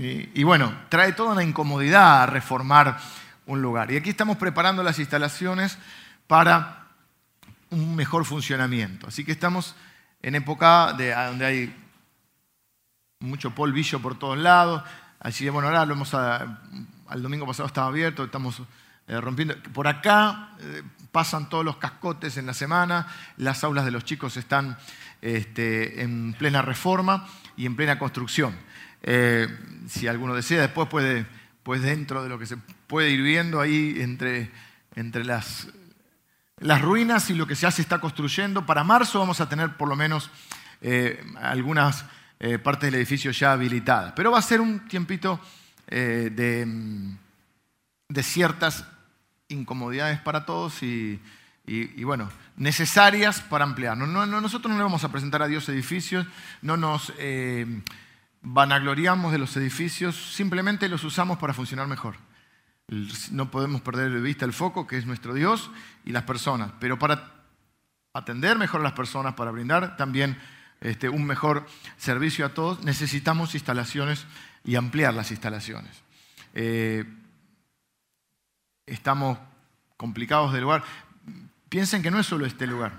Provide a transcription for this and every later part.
Y, bueno, trae toda una incomodidad a reformar un lugar. Y aquí estamos preparando las instalaciones para un mejor funcionamiento. Así que estamos en época de, donde hay mucho polvillo por todos lados. Así bueno, ahora lo hemos, al domingo pasado estaba abierto, estamos eh, rompiendo. Por acá eh, pasan todos los cascotes en la semana, las aulas de los chicos están este, en plena reforma y en plena construcción. Eh, si alguno desea, después puede, pues dentro de lo que se puede ir viendo ahí entre, entre las, las ruinas y lo que ya se está construyendo, para marzo vamos a tener por lo menos algunas partes del edificio ya habilitadas. Pero va a ser un tiempito de, de ciertas incomodidades para todos y, bueno, necesarias para ampliar. nosotros no le vamos a presentar a Dios edificios, no nos eh, vanagloriamos de los edificios, simplemente los usamos para funcionar mejor. No podemos perder de vista el foco, que es nuestro Dios, y las personas, pero para atender mejor a las personas, para brindar también este, un mejor servicio a todos, necesitamos instalaciones y ampliar las instalaciones. Eh, estamos complicados del lugar. Piensen que no es solo este lugar.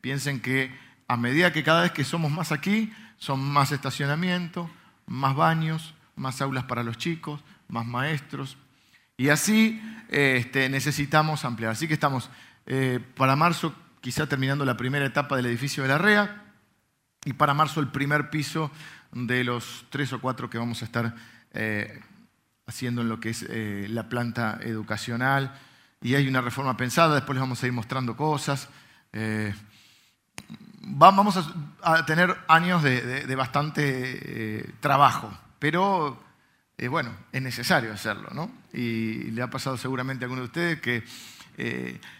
Piensen que a medida que cada vez que somos más aquí, son más estacionamiento, más baños, más aulas para los chicos, más maestros. Y así este, necesitamos ampliar. Así que estamos eh, para marzo quizá terminando la primera etapa del edificio de la REA y para marzo el primer piso de los tres o cuatro que vamos a estar eh, haciendo en lo que es eh, la planta educacional. Y hay una reforma pensada, después les vamos a ir mostrando cosas. Eh, vamos a, tener años de, bastante eh, trabajo, pero bueno, es necesario hacerlo, ¿no? Y le ha pasado seguramente a alguno de ustedes que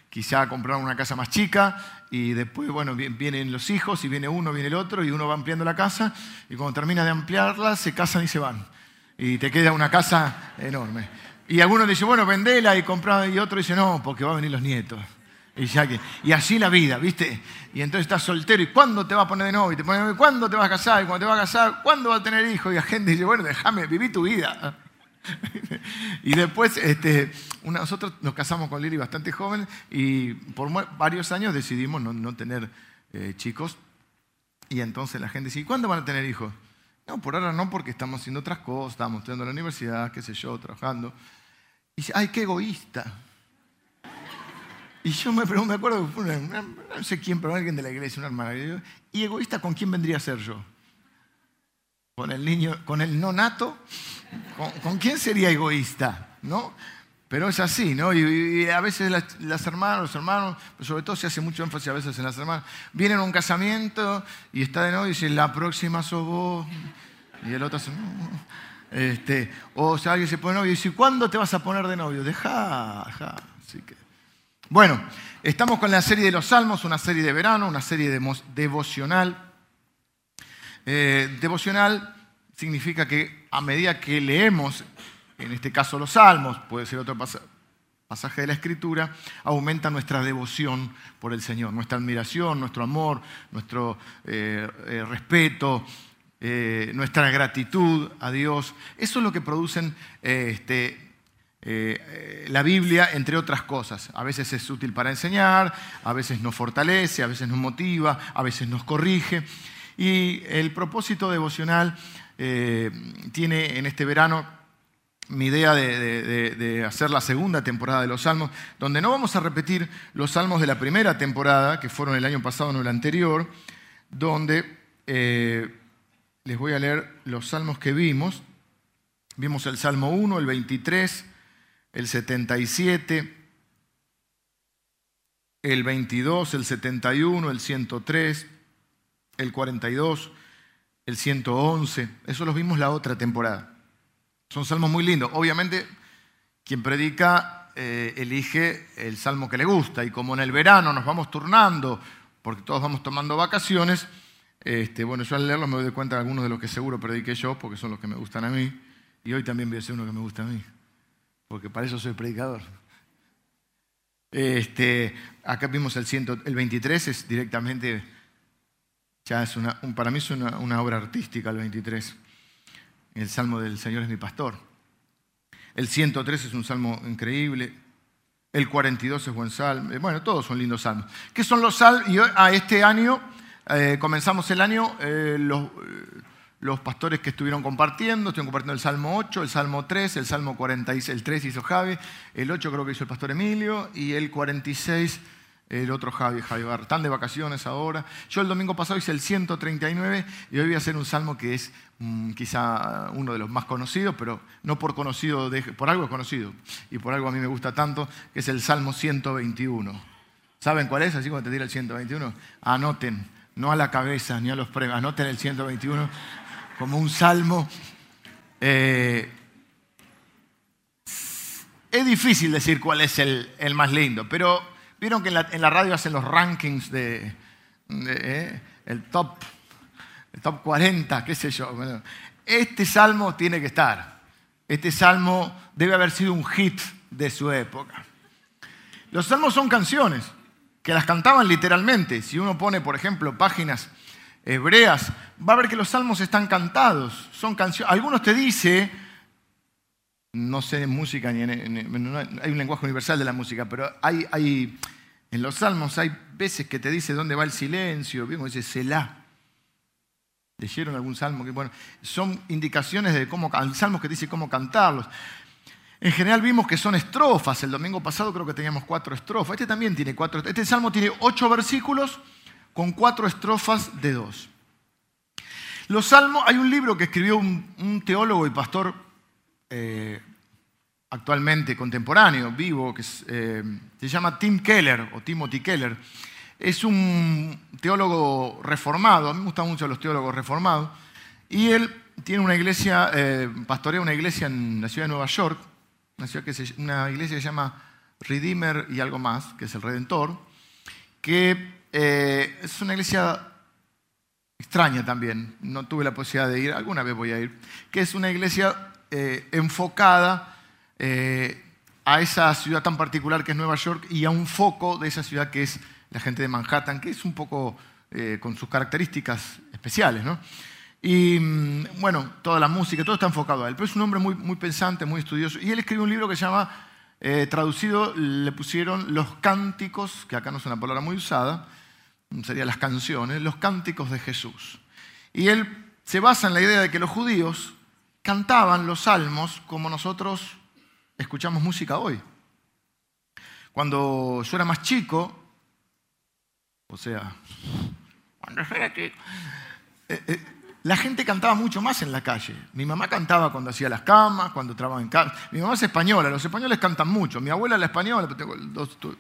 quizá compraron una casa más chica y después, bueno, vienen los hijos y viene uno, viene el otro y uno va ampliando la casa y cuando termina de ampliarla se casan y se van y te queda una casa enorme. Y algunos dicen, bueno, vendela y comprá, y otro dice, no, porque van a venir los nietos. Y, ya que, y así la vida, ¿viste? Y entonces estás soltero, ¿y cuándo te vas a poner de novio? Y te pones, ¿cuándo te vas a casar? Y cuando te vas a casar, ¿cuándo vas a tener hijos? Y la gente dice, bueno, déjame, viví tu vida. y después, este, nosotros nos casamos con Lili bastante joven y por varios años decidimos no, tener eh, chicos. Y entonces la gente dice, ¿y cuándo van a tener hijos? No, por ahora no, porque estamos haciendo otras cosas, estamos estudiando en la universidad, qué sé yo, trabajando. Y dice, ay, qué egoísta. Y yo me pregunto, me acuerdo, no sé quién, pero alguien de la iglesia, una hermana. ¿Y egoísta con quién vendría a ser yo? ¿Con el niño, con el no nato? ¿Con, ¿con quién sería egoísta? ¿No? Pero es así, ¿no? Y, a veces las, hermanas, los hermanos, sobre todo se hace mucho énfasis a veces en las hermanas, vienen a un casamiento y está de novio y dice, la próxima sos vos. Y el otro dice, no. Este, o sea, alguien se pone novio y dice, ¿cuándo te vas a poner de novio? Deja, deja. Así que. Bueno, estamos con la serie de los Salmos, una serie de verano, una serie de devocional. Eh, devocional significa que a medida que leemos en este caso los salmos, puede ser otro pasaje de la escritura, aumenta nuestra devoción por el Señor, nuestra admiración, nuestro amor, nuestro eh, eh, respeto, nuestra gratitud a Dios. Eso es lo que producen este, la Biblia, entre otras cosas. A veces es útil para enseñar, a veces nos fortalece, a veces nos motiva, a veces nos corrige. Y el propósito devocional tiene en este verano mi idea de, hacer la segunda temporada de los Salmos, donde no vamos a repetir los Salmos de la primera temporada, que fueron el año pasado, no el anterior, donde eh, les voy a leer los Salmos que vimos. Vimos el Salmo 1, el 23, el 77, el 22, el 71, el 103, el 42, el 111. Eso los vimos la otra temporada. Son salmos muy lindos. Obviamente, quien predica eh, elige el salmo que le gusta y como en el verano nos vamos turnando, porque todos vamos tomando vacaciones, este, bueno, yo al leerlos me doy cuenta de algunos de los que seguro prediqué yo, porque son los que me gustan a mí, y hoy también voy a ser uno que me gusta a mí, porque para eso soy predicador. Este, acá vimos el, el 23, es directamente, ya es una, para mí es una, obra artística el 23. el salmo del Señor es mi pastor. El 103 es un salmo increíble. El 42 es buen salmo. Eh, bueno, todos son lindos salmos. ¿Qué son los salmos? Y a este año, eh, comenzamos el año, eh, los, los, pastores que estuvieron compartiendo, estuvieron compartiendo el Salmo 8, el Salmo 3, el Salmo 46, el 3 hizo Javi, el 8 creo que hizo el pastor Emilio, y el 46 el otro Javi, Javi. Están de vacaciones ahora. Yo el domingo pasado hice el 139 y hoy voy a hacer un salmo que es mm, quizá uno de los más conocidos, pero no por conocido, por algo es conocido y por algo a mí me gusta tanto, que es el Salmo 121. ¿Saben cuál es? Así como te tira el 121. Anoten, no a la cabeza ni a los premios, anoten el 121 como un salmo. Eh, es difícil decir cuál es el, más lindo, pero Vieron que en la, radio hacen los rankings de, eh, el top, el top 40, qué sé yo. este salmo tiene que estar. Este salmo debe haber sido un hit de su época. Los salmos son canciones que las cantaban literalmente. Si uno pone, por ejemplo, páginas hebreas, va a ver que los salmos están cantados. Son canciones. Algunos te dicen no sé de música, ni hay un lenguaje universal de la música, pero hay, hay, en los salmos hay veces que te dice dónde va el silencio, vimos dice Selah. ¿Leyeron algún salmo? Que, bueno, son indicaciones de cómo, salmos que dice cómo cantarlos. En general vimos que son estrofas. El domingo pasado creo que teníamos cuatro estrofas. Este también tiene cuatro. Este salmo tiene ocho versículos con cuatro estrofas de dos. Los salmos, hay un libro que escribió un teólogo y pastor eh, actualmente contemporáneo, vivo, que eh, se llama Tim Keller o Timothy Keller. Es un teólogo reformado, a mí me gustan mucho los teólogos reformados, y él tiene una iglesia, eh, pastorea una iglesia en la ciudad de Nueva York, una, una iglesia que se llama Redeemer y algo más, que es el Redentor, que es una iglesia extraña también, no tuve la posibilidad de ir, alguna vez voy a ir, que es una iglesia eh, enfocada eh, a esa ciudad tan particular que es Nueva York y a un foco de esa ciudad que es la gente de Manhattan, que es un poco eh, con sus características especiales. ¿no? Y mm, bueno, toda la música, todo está enfocado a él. Pero es un hombre muy, muy pensante, muy estudioso. Y él escribe un libro que se llama, traducido, le pusieron Los Cánticos, que acá no es una palabra muy usada, serían las canciones, Los Cánticos de Jesús. Y él se basa en la idea de que los judíos cantaban los salmos como nosotros escuchamos música hoy. Cuando yo era más chico, o sea, cuando yo era chico, eh, eh, la gente cantaba mucho más en la calle. Mi mamá cantaba cuando hacía las camas, cuando trabajaba en casa. Mi mamá es española, los españoles cantan mucho. Mi abuela la española, tengo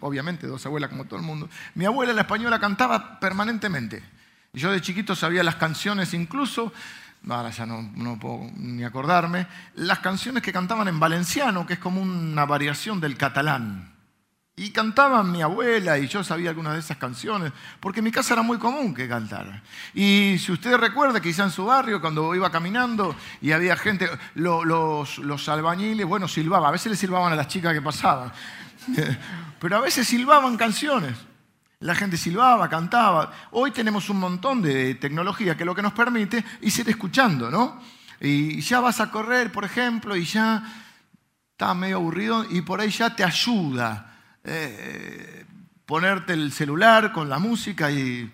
obviamente dos abuelas como todo el mundo. Mi abuela la española cantaba permanentemente. Yo de chiquito sabía las canciones incluso ahora ya no, puedo ni acordarme, las canciones que cantaban en valenciano, que es como una variación del catalán. Y cantaban mi abuela y yo sabía algunas de esas canciones, porque en mi casa era muy común que cantara. Y si usted recuerda, quizá en su barrio, cuando iba caminando y había gente, los, los albañiles, bueno, silbaban, a veces le silbaban a las chicas que pasaban, pero a veces silbaban canciones. La gente silbaba, cantaba. Hoy tenemos un montón de tecnología que lo que nos permite es ir escuchando, ¿no? Y ya vas a correr, por ejemplo, y ya está medio aburrido y por ahí ya te ayuda eh, ponerte el celular con la música y,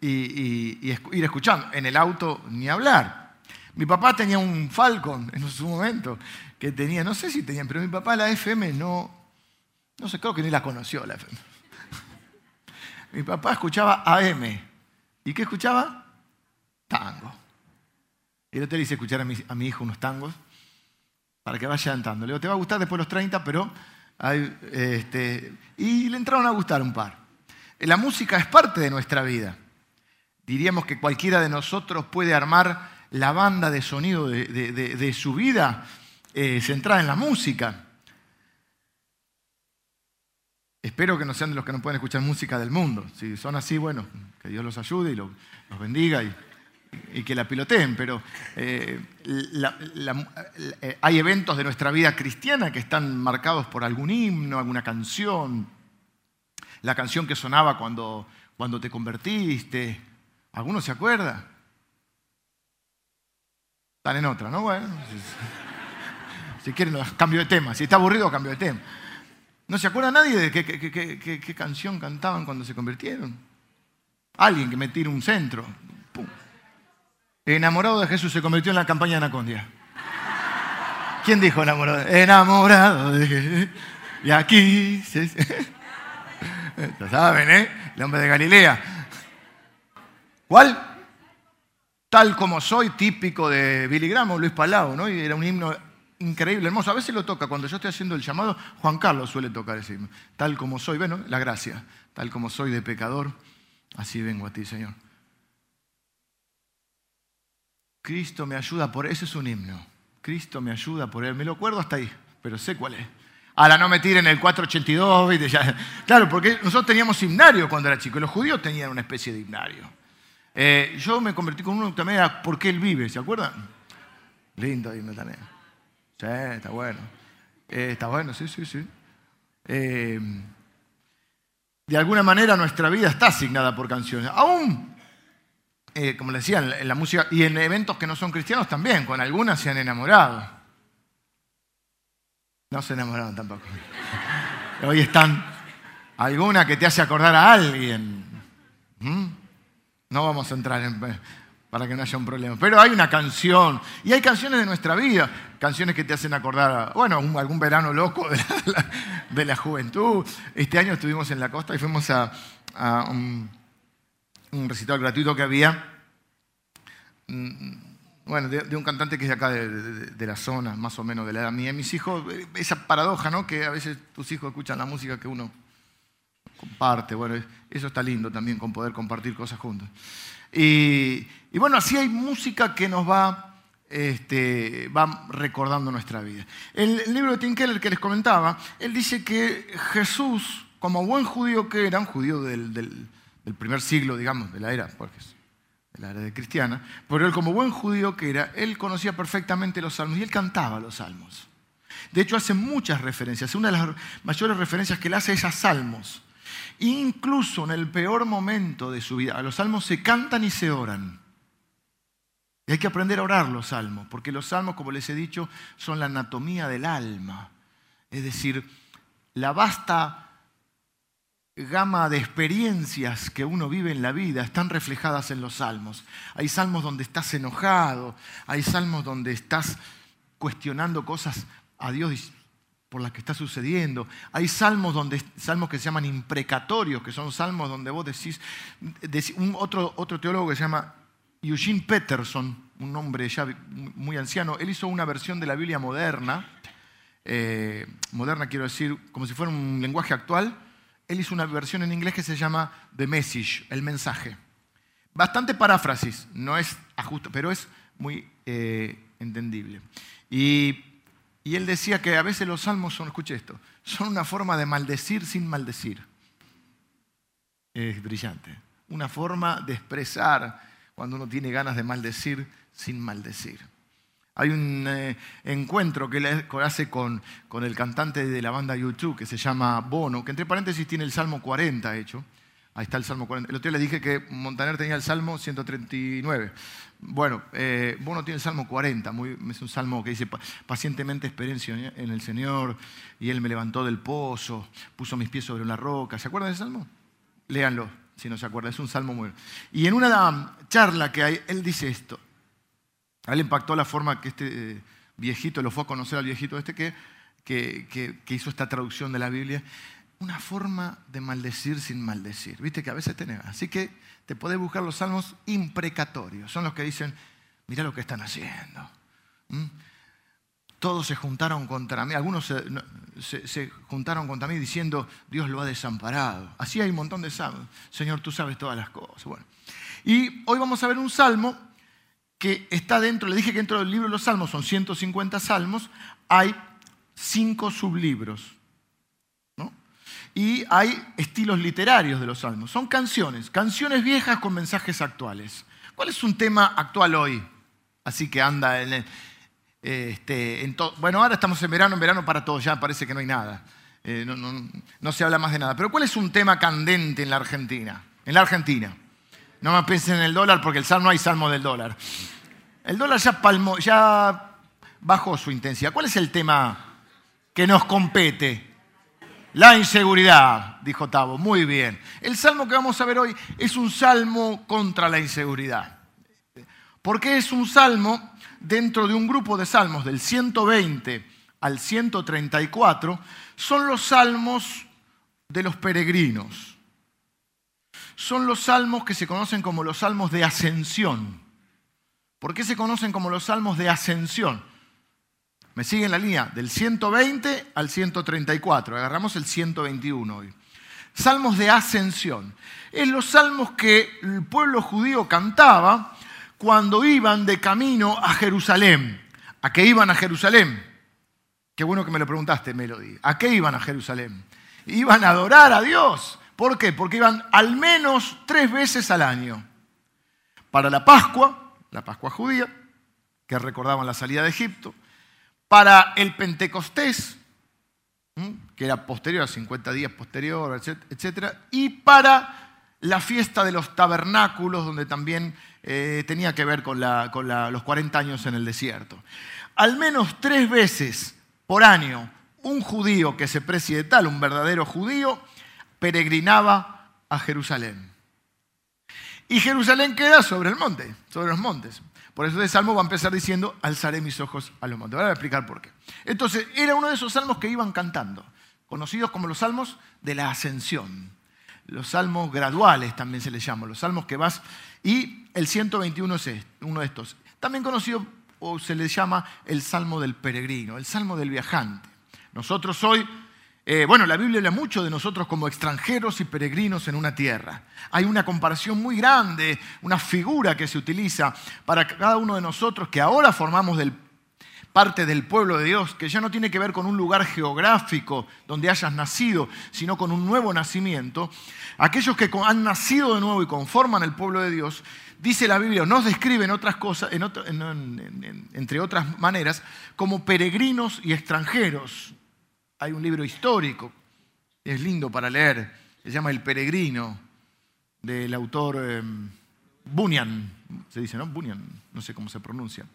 ir escuchando. En el auto ni hablar. Mi papá tenía un Falcon en su momento, que tenía, no sé si tenía, pero mi papá la FM no, no sé, creo que ni la conoció la FM. Mi papá escuchaba AM. ¿Y qué escuchaba? Tango. Y yo te hice escuchar a mi, hijo unos tangos para que vaya cantando. Le digo, te va a gustar después de los 30, pero... este, y le entraron a gustar un par. La música es parte de nuestra vida. Diríamos que cualquiera de nosotros puede armar la banda de sonido de, su vida eh, centrada en la música. Espero que no sean de los que no pueden escuchar música del mundo. Si son así, bueno, que Dios los ayude y los, bendiga y, que la piloteen. Pero eh, eh, hay eventos de nuestra vida cristiana que están marcados por algún himno, alguna canción. La canción que sonaba cuando, cuando te convertiste. ¿Alguno se acuerda? Están en otra, ¿no? Bueno, si quieren, cambio de tema. Si está aburrido, cambio de tema. ¿No se acuerda nadie de qué, canción cantaban cuando se convirtieron? Alguien que me tire un centro. Enamorado de Jesús se convirtió en la campaña de Anacondia. ¿Quién dijo enamorado? Enamorado de Jesús. Y aquí se... Lo saben, ¿eh? El hombre de Galilea. ¿Cuál? Tal como soy, típico de Billy Graham o Luis Palau, ¿no? Era un himno increíble, hermoso. A veces lo toca, cuando yo estoy haciendo el llamado, Juan Carlos suele tocar ese himno. Tal como soy, bueno, la gracia. Tal como soy de pecador, así vengo a ti, Señor. Cristo me ayuda por ese es un himno. Cristo me ayuda por él. Me lo acuerdo hasta ahí, pero sé cuál es. Ahora no me tiren el 482, ¿viste? Claro, porque nosotros teníamos himnario cuando era chico. Los judíos tenían una especie de himnario. Eh, yo me convertí con uno también era porque él vive, ¿se acuerdan? Lindo himno también. Sí, está bueno. Eh, está bueno, sí, sí, sí. Eh, de alguna manera nuestra vida está asignada por canciones. Aún, como le decía, en la música y en eventos que no son cristianos también, con algunas se han enamorado. No se enamoraron tampoco. Hoy están alguna que te hace acordar a alguien. ¿Mm? No vamos a entrar en, para que no haya un problema. Pero hay una canción, y hay canciones de nuestra vida, canciones que te hacen acordar, a, bueno, algún verano loco de la, juventud. Este año estuvimos en la costa y fuimos a, un, un recital gratuito que había mm, bueno, de, un cantante que es de acá, de, la zona, más o menos de la edad mía. Mis hijos, esa paradoja, ¿no? Que a veces tus hijos escuchan la música que uno comparte. Bueno, eso está lindo también, con poder compartir cosas juntos. Y, bueno, así hay música que nos va, este, va recordando nuestra vida. El, libro de Tim Keller que les comentaba, él dice que Jesús, como buen judío que era, un judío del primer siglo, digamos, de la era, porque la era de cristiana, pero él como buen judío que era, él conocía perfectamente los salmos y él cantaba los salmos. De hecho, hace muchas referencias. Una de las mayores referencias que él hace es a salmos. Incluso en el peor momento de su vida, los salmos se cantan y se oran. Y hay que aprender a orar los salmos, porque los salmos, como les he dicho, son la anatomía del alma. Es decir, la vasta gama de experiencias que uno vive en la vida están reflejadas en los salmos. Hay salmos donde estás enojado, hay salmos donde estás cuestionando cosas a Dios por las que está sucediendo. Hay salmos donde salmos que se llaman imprecatorios, que son salmos donde vos decís, un otro, otro teólogo que se llama Eugene Peterson, un hombre ya muy anciano, él hizo una versión de la Biblia moderna, eh, moderna quiero decir, como si fuera un lenguaje actual, él hizo una versión en inglés que se llama The Message, el mensaje. Bastante paráfrasis, no es ajusto, pero es muy eh, entendible. Y, él decía que a veces los salmos son, escuche esto, son una forma de maldecir sin maldecir. Es brillante. Una forma de expresar cuando uno tiene ganas de maldecir sin maldecir. Hay un eh, encuentro que él hace con, el cantante de la banda YouTube que se llama Bono, que entre paréntesis tiene el Salmo 40 hecho. Ahí está el Salmo 40. El otro día le dije que Montaner tenía el Salmo 139. Bueno, eh, Bono tiene el Salmo 40, muy, es un salmo que dice, pacientemente experiencia en el Señor, y Él me levantó del pozo, puso mis pies sobre una roca. ¿Se acuerdan del salmo? Léanlo, si no se acuerdan, es un salmo muy... Y en una charla que hay, él dice esto, a él impactó la forma que este eh, viejito, lo fue a conocer al viejito este que, que, hizo esta traducción de la Biblia. Una forma de maldecir sin maldecir. Viste que a veces tenés. Así que te podés buscar los salmos imprecatorios. Son los que dicen, mira lo que están haciendo. ¿Mm? Todos se juntaron contra mí. Algunos se, se, juntaron contra mí diciendo, Dios lo ha desamparado. Así hay un montón de salmos. Señor, tú sabes todas las cosas. Bueno. Y hoy vamos a ver un salmo que está dentro, le dije que dentro del libro de los Salmos son 150 salmos, hay cinco sublibros. Y hay estilos literarios de los salmos. Son canciones, canciones viejas con mensajes actuales. ¿Cuál es un tema actual hoy? Así que anda en, este, todo. Bueno, ahora estamos en verano, en verano para todos, ya parece que no hay nada. Eh, no, no se habla más de nada. Pero ¿cuál es un tema candente en la Argentina? En la Argentina. No me piensen en el dólar porque el salmo no hay salmo del dólar. El dólar ya, palmó, ya bajó su intensidad. ¿Cuál es el tema que nos compete? La inseguridad, dijo Tavo. Muy bien. El salmo que vamos a ver hoy es un salmo contra la inseguridad. Porque es un salmo dentro de un grupo de salmos del 120 al 134. Son los salmos de los peregrinos. Son los salmos que se conocen como los salmos de ascensión. ¿Por qué se conocen como los salmos de ascensión? Me siguen la línea del 120 al 134. Agarramos el 121 hoy. Salmos de ascensión. Es los salmos que el pueblo judío cantaba cuando iban de camino a Jerusalén. ¿A qué iban a Jerusalén? Qué bueno que me lo preguntaste, Melody. ¿A qué iban a Jerusalén? Iban a adorar a Dios. ¿Por qué? Porque iban al menos tres veces al año. Para la Pascua, la Pascua judía, que recordaban la salida de Egipto. Para el Pentecostés, que era posterior, a 50 días posterior, etc. Y para la fiesta de los tabernáculos, donde también eh, tenía que ver con, los 40 años en el desierto. Al menos tres veces por año, un judío que se precie de tal, un verdadero judío, peregrinaba a Jerusalén. Y Jerusalén queda sobre el monte, sobre los montes. Por eso el Salmo va a empezar diciendo, alzaré mis ojos a los montes. Ahora voy a explicar por qué. Entonces, era uno de esos salmos que iban cantando, conocidos como los salmos de la ascensión. Los salmos graduales también se les llama, los salmos que vas... Y el 121 es uno de estos. También conocido o se le llama el salmo del peregrino, el salmo del viajante. Nosotros hoy, eh, bueno, la Biblia habla mucho de nosotros como extranjeros y peregrinos en una tierra. Hay una comparación muy grande, una figura que se utiliza para cada uno de nosotros que ahora formamos parte del pueblo de Dios, que ya no tiene que ver con un lugar geográfico donde hayas nacido, sino con un nuevo nacimiento. Aquellos que han nacido de nuevo y conforman el pueblo de Dios, dice la Biblia, nos describen otras cosas, entre otras maneras, como peregrinos y extranjeros. Hay un libro histórico, es lindo para leer, se llama El peregrino, del autor em, Bunyan, se dice, ¿no? Bunyan, no sé cómo se pronuncia.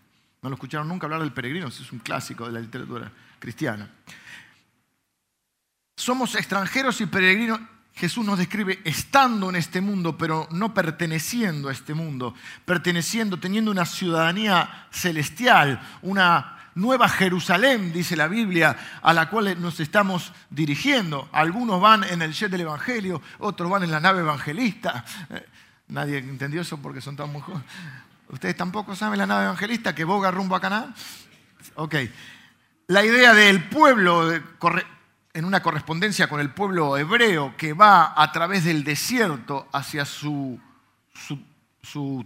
No lo escucharon nunca hablar del peregrino, es un clásico de la literatura cristiana. Somos extranjeros y peregrinos Jesús nos describe estando en este mundo, pero no perteneciendo a este mundo, perteneciendo, teniendo una ciudadanía celestial, una nueva Jerusalén, dice la Biblia, a la cual nos estamos dirigiendo. Algunos van en el jet del Evangelio, otros van en la nave evangelista. Eh, nadie entendió eso porque son tan muy. ¿Ustedes tampoco saben la nave evangelista que boga rumbo a Canaán? Ok. La idea del pueblo en una correspondencia con el pueblo hebreo que va a través del desierto hacia su,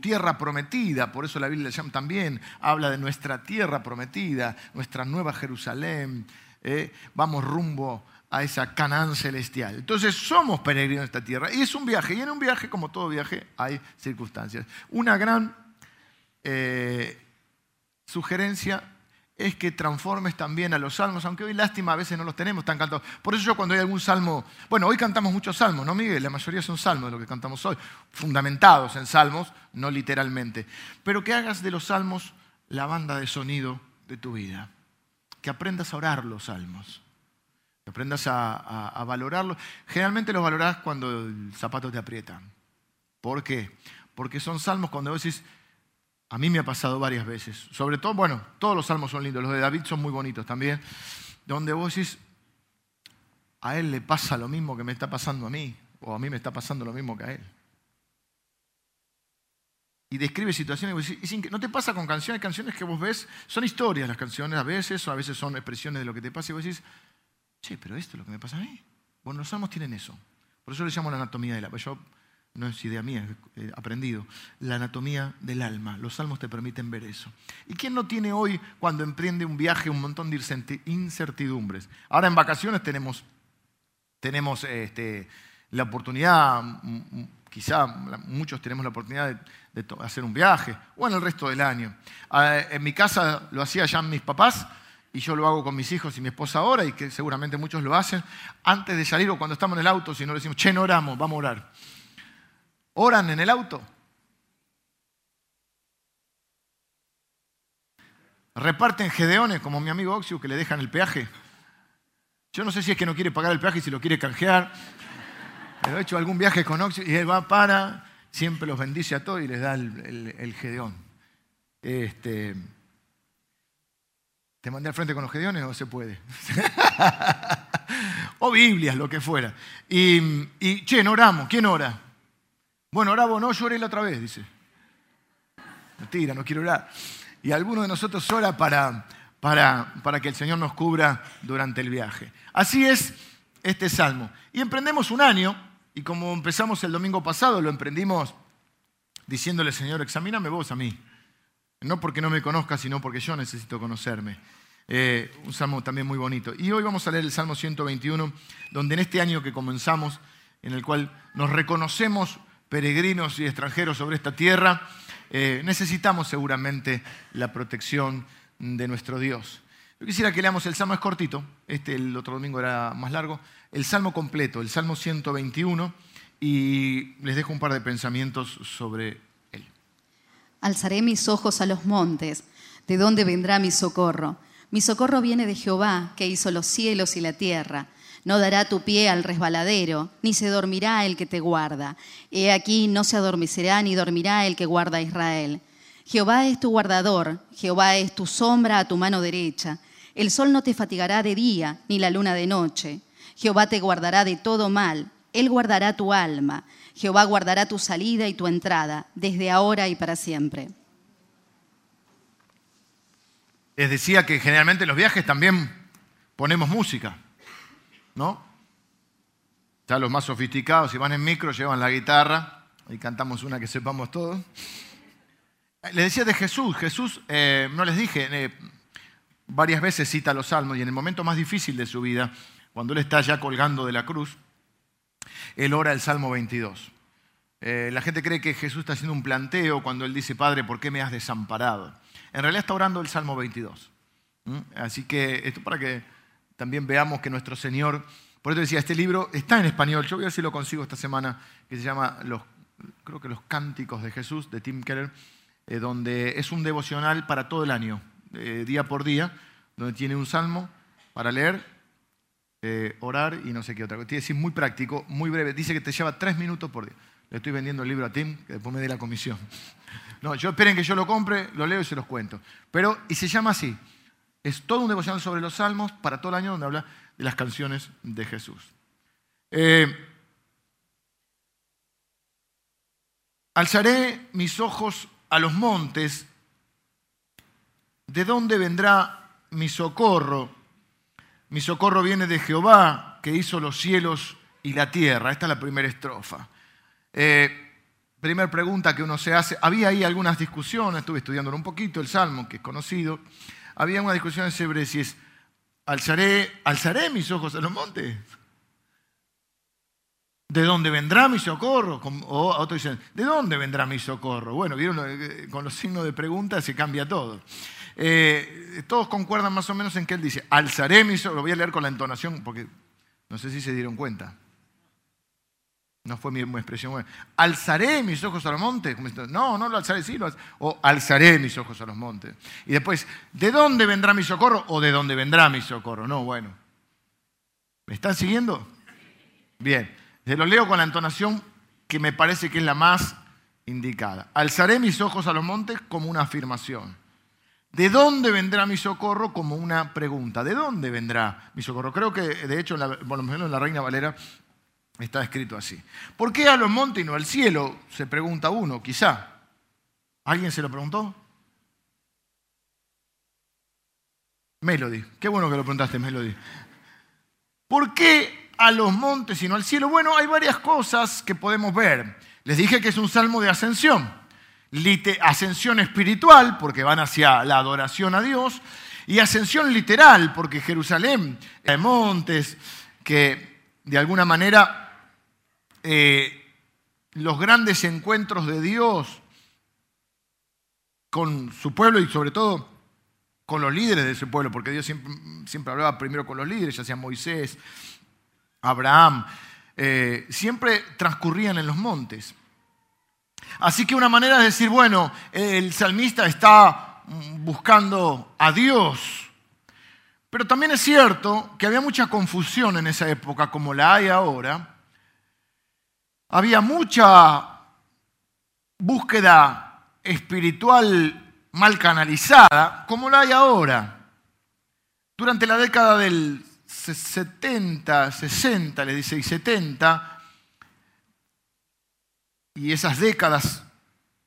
tierra prometida, por eso la Biblia también habla de nuestra tierra prometida, nuestra nueva Jerusalén, ¿eh? vamos rumbo a esa Canaán celestial. Entonces somos peregrinos en esta tierra y es un viaje, y en un viaje, como todo viaje, hay circunstancias. Una gran eh, sugerencia es que transformes también a los salmos, aunque hoy lástima a veces no los tenemos tan cantados. Por eso yo cuando hay algún salmo, bueno, hoy cantamos muchos salmos, ¿no, Miguel? La mayoría son salmos de lo que cantamos hoy, fundamentados en salmos, no literalmente. Pero que hagas de los salmos la banda de sonido de tu vida, que aprendas a orar los salmos, que aprendas a, valorarlos. Generalmente los valorás cuando el zapato te aprieta. ¿Por qué? Porque son salmos cuando decís, a mí me ha pasado varias veces. Sobre todo, bueno, todos los salmos son lindos, los de David son muy bonitos también, donde vos decís, a él le pasa lo mismo que me está pasando a mí, o a mí me está pasando lo mismo que a él. Y describe situaciones, y no te pasa con canciones, canciones que vos ves, son historias las canciones a veces, o a veces son expresiones de lo que te pasa, y vos decís, che, pero esto es lo que me pasa a mí. Bueno, los salmos tienen eso. Por eso le llamo la anatomía de la. No es idea mía, he aprendido, la anatomía del alma. Los salmos te permiten ver eso. ¿Y quién no tiene hoy, cuando emprende un viaje, un montón de incertidumbres? Ahora en vacaciones tenemos, tenemos este, la oportunidad, quizá muchos tenemos la oportunidad de, hacer un viaje, o en el resto del año. Ah, en mi casa lo hacía ya mis papás, y yo lo hago con mis hijos y mi esposa ahora, y que seguramente muchos lo hacen, antes de salir o cuando estamos en el auto, si no le decimos, che, no oramos, vamos a orar. ¿Oran en el auto? reparten gedeones, como mi amigo Oxio, que le dejan el peaje. Yo no sé si es que no quiere pagar el peaje y si lo quiere canjear, pero he hecho algún viaje con Oxio y él va para, siempre los bendice a todos y les da el, gedeón. Este, ¿Te mandé al frente con los gedeones o se puede? o Biblias, lo que fuera. Y, y, che, no oramos. ¿Quién ora? Bueno, oramos, no, yo oré la otra vez, dice. Mentira, no quiero orar. Y alguno de nosotros ora para, para, para que el Señor nos cubra durante el viaje. Así es este salmo. Y emprendemos un año, y como empezamos el domingo pasado, lo emprendimos diciéndole, Señor, examíname vos a mí. No porque no me conozcas, sino porque yo necesito conocerme. Eh, un salmo también muy bonito. Y hoy vamos a leer el Salmo 121, donde en este año que comenzamos, en el cual nos reconocemos peregrinos y extranjeros sobre esta tierra, eh, necesitamos seguramente la protección de nuestro Dios. Yo quisiera que leamos el Salmo, es cortito, este el otro domingo era más largo, el Salmo completo, el Salmo 121, y les dejo un par de pensamientos sobre él. Alzaré mis ojos a los montes, ¿de dónde vendrá mi socorro? Mi socorro viene de Jehová, que hizo los cielos y la tierra. No dará tu pie al resbaladero, ni se dormirá el que te guarda. He aquí no se adormecerá ni dormirá el que guarda a Israel. Jehová es tu guardador, Jehová es tu sombra a tu mano derecha. El sol no te fatigará de día, ni la luna de noche. Jehová te guardará de todo mal, Él guardará tu alma. Jehová guardará tu salida y tu entrada, desde ahora y para siempre. Les decía que generalmente en los viajes también ponemos música. ¿No? Ya los más sofisticados, si van en micro, llevan la guitarra y cantamos una que sepamos todos. Les decía de Jesús, Jesús, eh, no les dije, eh, varias veces cita los salmos y en el momento más difícil de su vida, cuando él está ya colgando de la cruz, él ora el Salmo 22. Eh, la gente cree que Jesús está haciendo un planteo cuando él dice, Padre, ¿por qué me has desamparado? En realidad está orando el Salmo 22. Así que esto para que también veamos que nuestro Señor, por eso decía, este libro está en español, yo voy a ver si lo consigo esta semana, que se llama los, creo que Los Cánticos de Jesús, de Tim Keller, eh, donde es un devocional para todo el año, eh, día por día, donde tiene un salmo para leer, eh, orar y no sé qué otra cosa. Tiene decir muy práctico, muy breve. Dice que te lleva tres minutos por día. Le estoy vendiendo el libro a Tim, que después me dé la comisión. No, yo esperen que yo lo compre, lo leo y se los cuento. Pero, y se llama así, es todo un devocional sobre los salmos para todo el año donde habla de las canciones de Jesús. Eh, alzaré mis ojos a los montes. ¿De dónde vendrá mi socorro? Mi socorro viene de Jehová, que hizo los cielos y la tierra. Esta es la primera estrofa. Eh, primera pregunta que uno se hace. Había ahí algunas discusiones, estuve estudiándolo un poquito, el Salmo, que es conocido había una discusión sobre si es, alzaré, alzaré mis ojos a los montes. ¿De dónde vendrá mi socorro? O otros dicen, ¿de dónde vendrá mi socorro? Bueno, vieron, eh, con los signos de pregunta se cambia todo. Eh, todos concuerdan más o menos en que él dice, alzaré mis ojos, lo voy a leer con la entonación porque no sé si se dieron cuenta. No fue mi, expresión. ¿Alzaré mis ojos a los montes? No, no lo alzaré, sí, lo O alzaré mis ojos a los montes. Y después, ¿de dónde vendrá mi socorro? O ¿de dónde vendrá mi socorro? No, bueno. ¿Me están siguiendo? Bien. Se lo leo con la entonación que me parece que es la más indicada. Alzaré mis ojos a los montes como una afirmación. ¿De dónde vendrá mi socorro? Como una pregunta. ¿De dónde vendrá mi socorro? Creo que, de hecho, por lo menos en la Reina Valera Está escrito así. ¿Por qué a los montes y no al cielo? Se pregunta uno, quizá. ¿Alguien se lo preguntó? Melody. Qué bueno que lo preguntaste, Melody. ¿Por qué a los montes y no al cielo? Bueno, hay varias cosas que podemos ver. Les dije que es un salmo de ascensión. Ascensión espiritual, porque van hacia la adoración a Dios, y ascensión literal, porque Jerusalén, hay montes que de alguna manera eh, los grandes encuentros de Dios con su pueblo y sobre todo con los líderes de ese pueblo, porque Dios siempre, hablaba primero con los líderes, ya sea Moisés, Abraham, eh, siempre transcurrían en los montes. Así que una manera de decir, bueno, el salmista está buscando a Dios. Pero también es cierto que había mucha confusión en esa época, como la hay ahora. Había mucha búsqueda espiritual mal canalizada, como la hay ahora. Durante la década del 70, 60, le dice, y 70, y esas décadas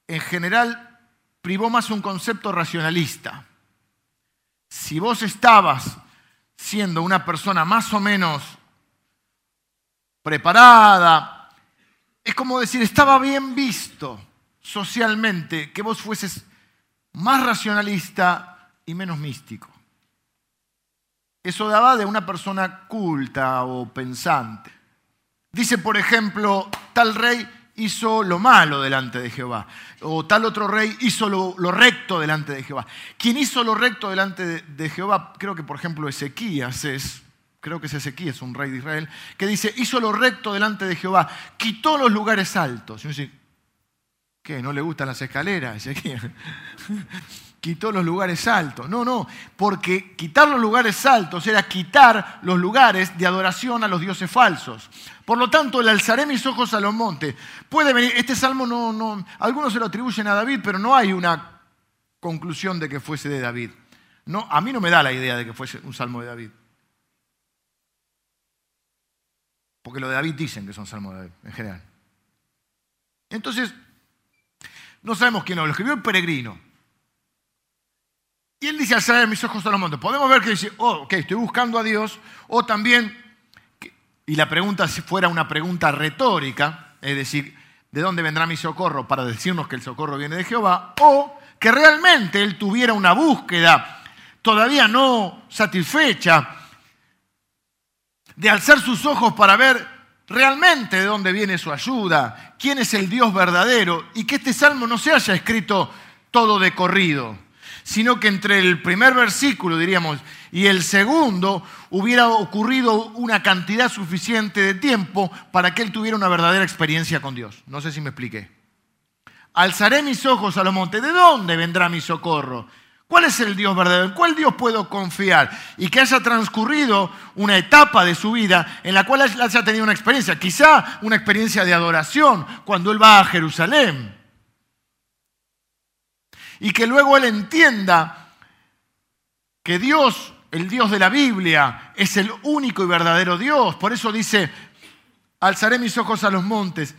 en general privó más un concepto racionalista. Si vos estabas siendo una persona más o menos preparada, es como decir, estaba bien visto socialmente que vos fueses más racionalista y menos místico. Eso daba de una persona culta o pensante. Dice, por ejemplo, tal rey hizo lo malo delante de Jehová, o tal otro rey hizo lo, recto delante de Jehová. Quien hizo lo recto delante de, Jehová, creo que por ejemplo Ezequías es, creo que es Ezequías, un rey de Israel, que dice, hizo lo recto delante de Jehová, quitó los lugares altos. Y dice, ¿qué? ¿No le gustan las escaleras, Ezequías? quitó los lugares altos. No, no, porque quitar los lugares altos era quitar los lugares de adoración a los dioses falsos. Por lo tanto, el alzaré mis ojos a los montes. Puede venir, este salmo no, no, algunos se lo atribuyen a David, pero no hay una conclusión de que fuese de David. No, a mí no me da la idea de que fuese un salmo de David. Porque lo de David dicen que son salmos de David, en general. Entonces, no sabemos quién lo escribió el peregrino. Y él dice, alzaré mis ojos a los montes. Podemos ver que dice, oh, ok, estoy buscando a Dios. O también, y la pregunta si fuera una pregunta retórica, es decir, ¿de dónde vendrá mi socorro? Para decirnos que el socorro viene de Jehová. O que realmente él tuviera una búsqueda todavía no satisfecha de alzar sus ojos para ver realmente de dónde viene su ayuda, quién es el Dios verdadero y que este salmo no se haya escrito todo de corrido sino que entre el primer versículo, diríamos, y el segundo hubiera ocurrido una cantidad suficiente de tiempo para que él tuviera una verdadera experiencia con Dios. No sé si me expliqué. Alzaré mis ojos a los montes. ¿De dónde vendrá mi socorro? ¿Cuál es el Dios verdadero? ¿En cuál Dios puedo confiar? Y que haya transcurrido una etapa de su vida en la cual haya tenido una experiencia, quizá una experiencia de adoración, cuando él va a Jerusalén y que luego él entienda que Dios, el Dios de la Biblia, es el único y verdadero Dios. Por eso dice, alzaré mis ojos a los montes.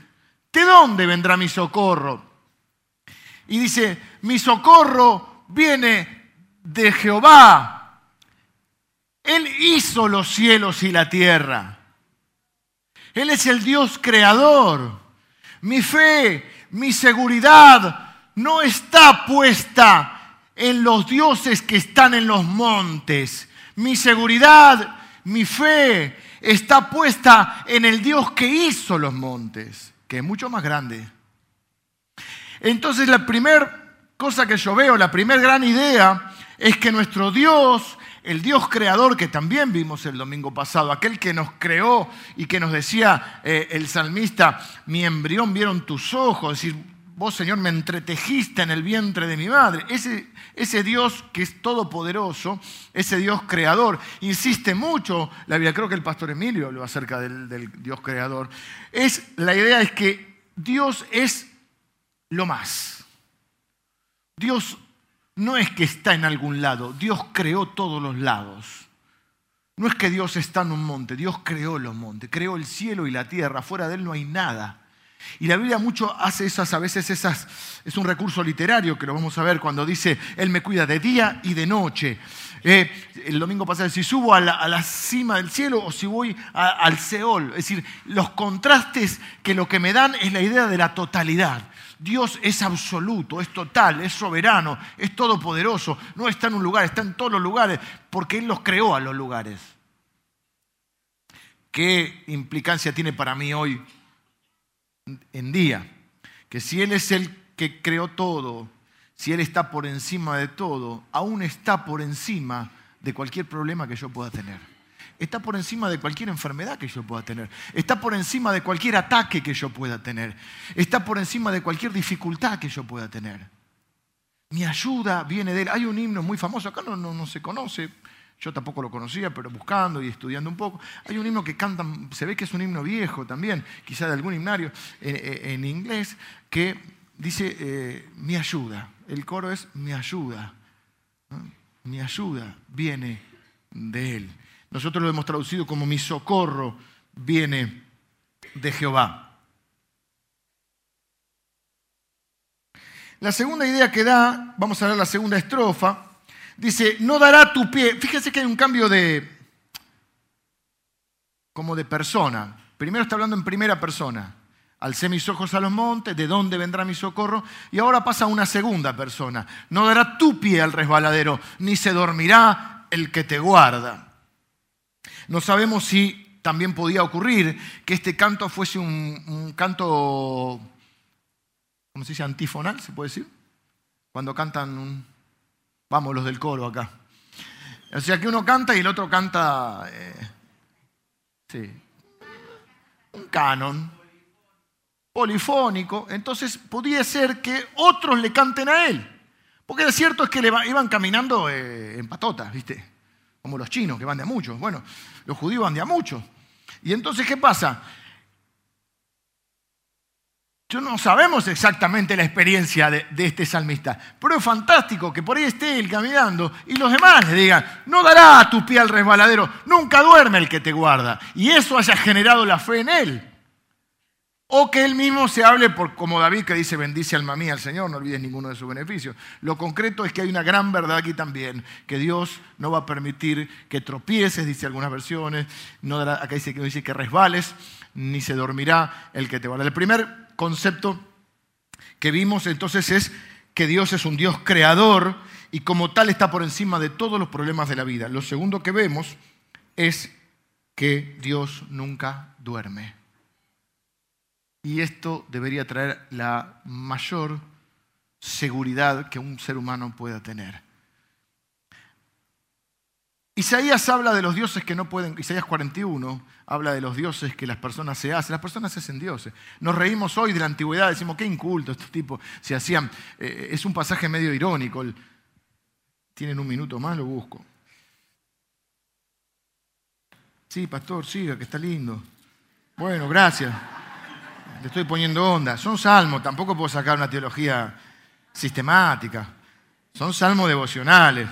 ¿De dónde vendrá mi socorro? Y dice, mi socorro viene de Jehová. Él hizo los cielos y la tierra. Él es el Dios creador. Mi fe, mi seguridad, no está puesta en los dioses que están en los montes. Mi seguridad, mi fe está puesta en el Dios que hizo los montes, que es mucho más grande. Entonces la primera cosa que yo veo, la primera gran idea, es que nuestro Dios, el Dios creador que también vimos el domingo pasado, aquel que nos creó y que nos decía eh, el salmista, mi embrión vieron tus ojos, es decir, vos Señor me entretejiste en el vientre de mi madre. Ese, ese Dios que es todopoderoso, ese Dios creador, insiste mucho, la Biblia, creo que el pastor Emilio habló acerca del, del Dios creador, es, la idea es que Dios es lo más. Dios no es que está en algún lado, Dios creó todos los lados. No es que Dios está en un monte, Dios creó los montes, creó el cielo y la tierra, fuera de él no hay nada. Y la Biblia mucho hace esas, a veces esas, es un recurso literario que lo vamos a ver cuando dice, Él me cuida de día y de noche. Eh, el domingo pasado, si subo a la, cima del cielo o si voy al Seol. Es decir, los contrastes que lo que me dan es la idea de la totalidad. Dios es absoluto, es total, es soberano, es todopoderoso. No está en un lugar, está en todos los lugares, porque Él los creó a los lugares. ¿Qué implicancia tiene para mí hoy en día, que si Él es el que creó todo, si Él está por encima de todo, aún está por encima de cualquier problema que yo pueda tener. Está por encima de cualquier enfermedad que yo pueda tener. Está por encima de cualquier ataque que yo pueda tener. Está por encima de cualquier dificultad que yo pueda tener. Mi ayuda viene de Él. Hay un himno muy famoso, acá no, no, se conoce, yo tampoco lo conocía, pero buscando y estudiando un poco. Hay un himno que cantan, se ve que es un himno viejo también, quizá de algún himnario en, inglés, que dice eh, mi ayuda. El coro es mi ayuda. Mi ayuda viene de Él. Nosotros lo hemos traducido como mi socorro viene de Jehová. La segunda idea que da, vamos a ver la segunda estrofa, dice, no dará tu pie. Fíjense que hay un cambio de, como de persona. Primero está hablando en primera persona. Alcé mis ojos a los montes, ¿de dónde vendrá mi socorro? Y ahora pasa una segunda persona. No dará tu pie al resbaladero, ni se dormirá el que te guarda. No sabemos si también podía ocurrir que este canto fuese un, un canto ¿cómo se dice? Antifonal, ¿se puede decir? Cuando cantan un... Vamos, los del coro acá. O sea que uno canta y el otro canta... Eh, sí. Un canon. Polifónico. Entonces podía ser que otros le canten a él. Porque lo cierto es que le iban caminando eh, en patotas, ¿viste? Como los chinos que van de a muchos. Bueno, los judíos van de a muchos. Y entonces, ¿qué pasa? Yo no sabemos exactamente la experiencia de, este salmista, pero es fantástico que por ahí esté él caminando y los demás le digan, no dará a tu pie al resbaladero, nunca duerme el que te guarda. Y eso haya generado la fe en él. O que él mismo se hable por, como David que dice, bendice alma mía al Señor, no olvides ninguno de sus beneficios. Lo concreto es que hay una gran verdad aquí también, que Dios no va a permitir que tropieces, dice algunas versiones, no dará, acá dice dice que resbales, ni se dormirá el que te guarda. El primer concepto que vimos entonces es que Dios es un Dios creador y como tal está por encima de todos los problemas de la vida. Lo segundo que vemos es que Dios nunca duerme. Y esto debería traer la mayor seguridad que un ser humano pueda tener. Isaías habla de los dioses que no pueden, Isaías 41 habla de los dioses que las personas se hacen, las personas se hacen dioses. Nos reímos hoy de la antigüedad, decimos, qué inculto, estos tipos se hacían. Eh, es un pasaje medio irónico. Tienen un minuto más, lo busco. Sí, pastor, siga, que está lindo. Bueno, gracias. Le estoy poniendo onda. Son salmos, tampoco puedo sacar una teología sistemática. Son salmos devocionales.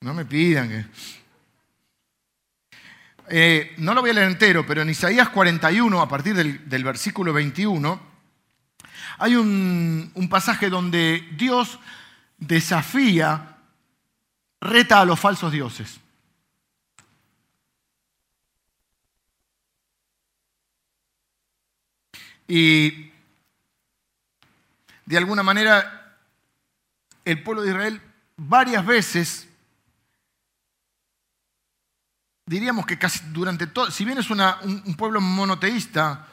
No me pidan que... Eh, no lo voy a leer entero, pero en Isaías 41, a partir del, versículo 21, hay un, un pasaje donde Dios desafía, reta a los falsos dioses. Y de alguna manera el pueblo de Israel varias veces diríamos que casi durante todo, si bien es un, pueblo monoteísta,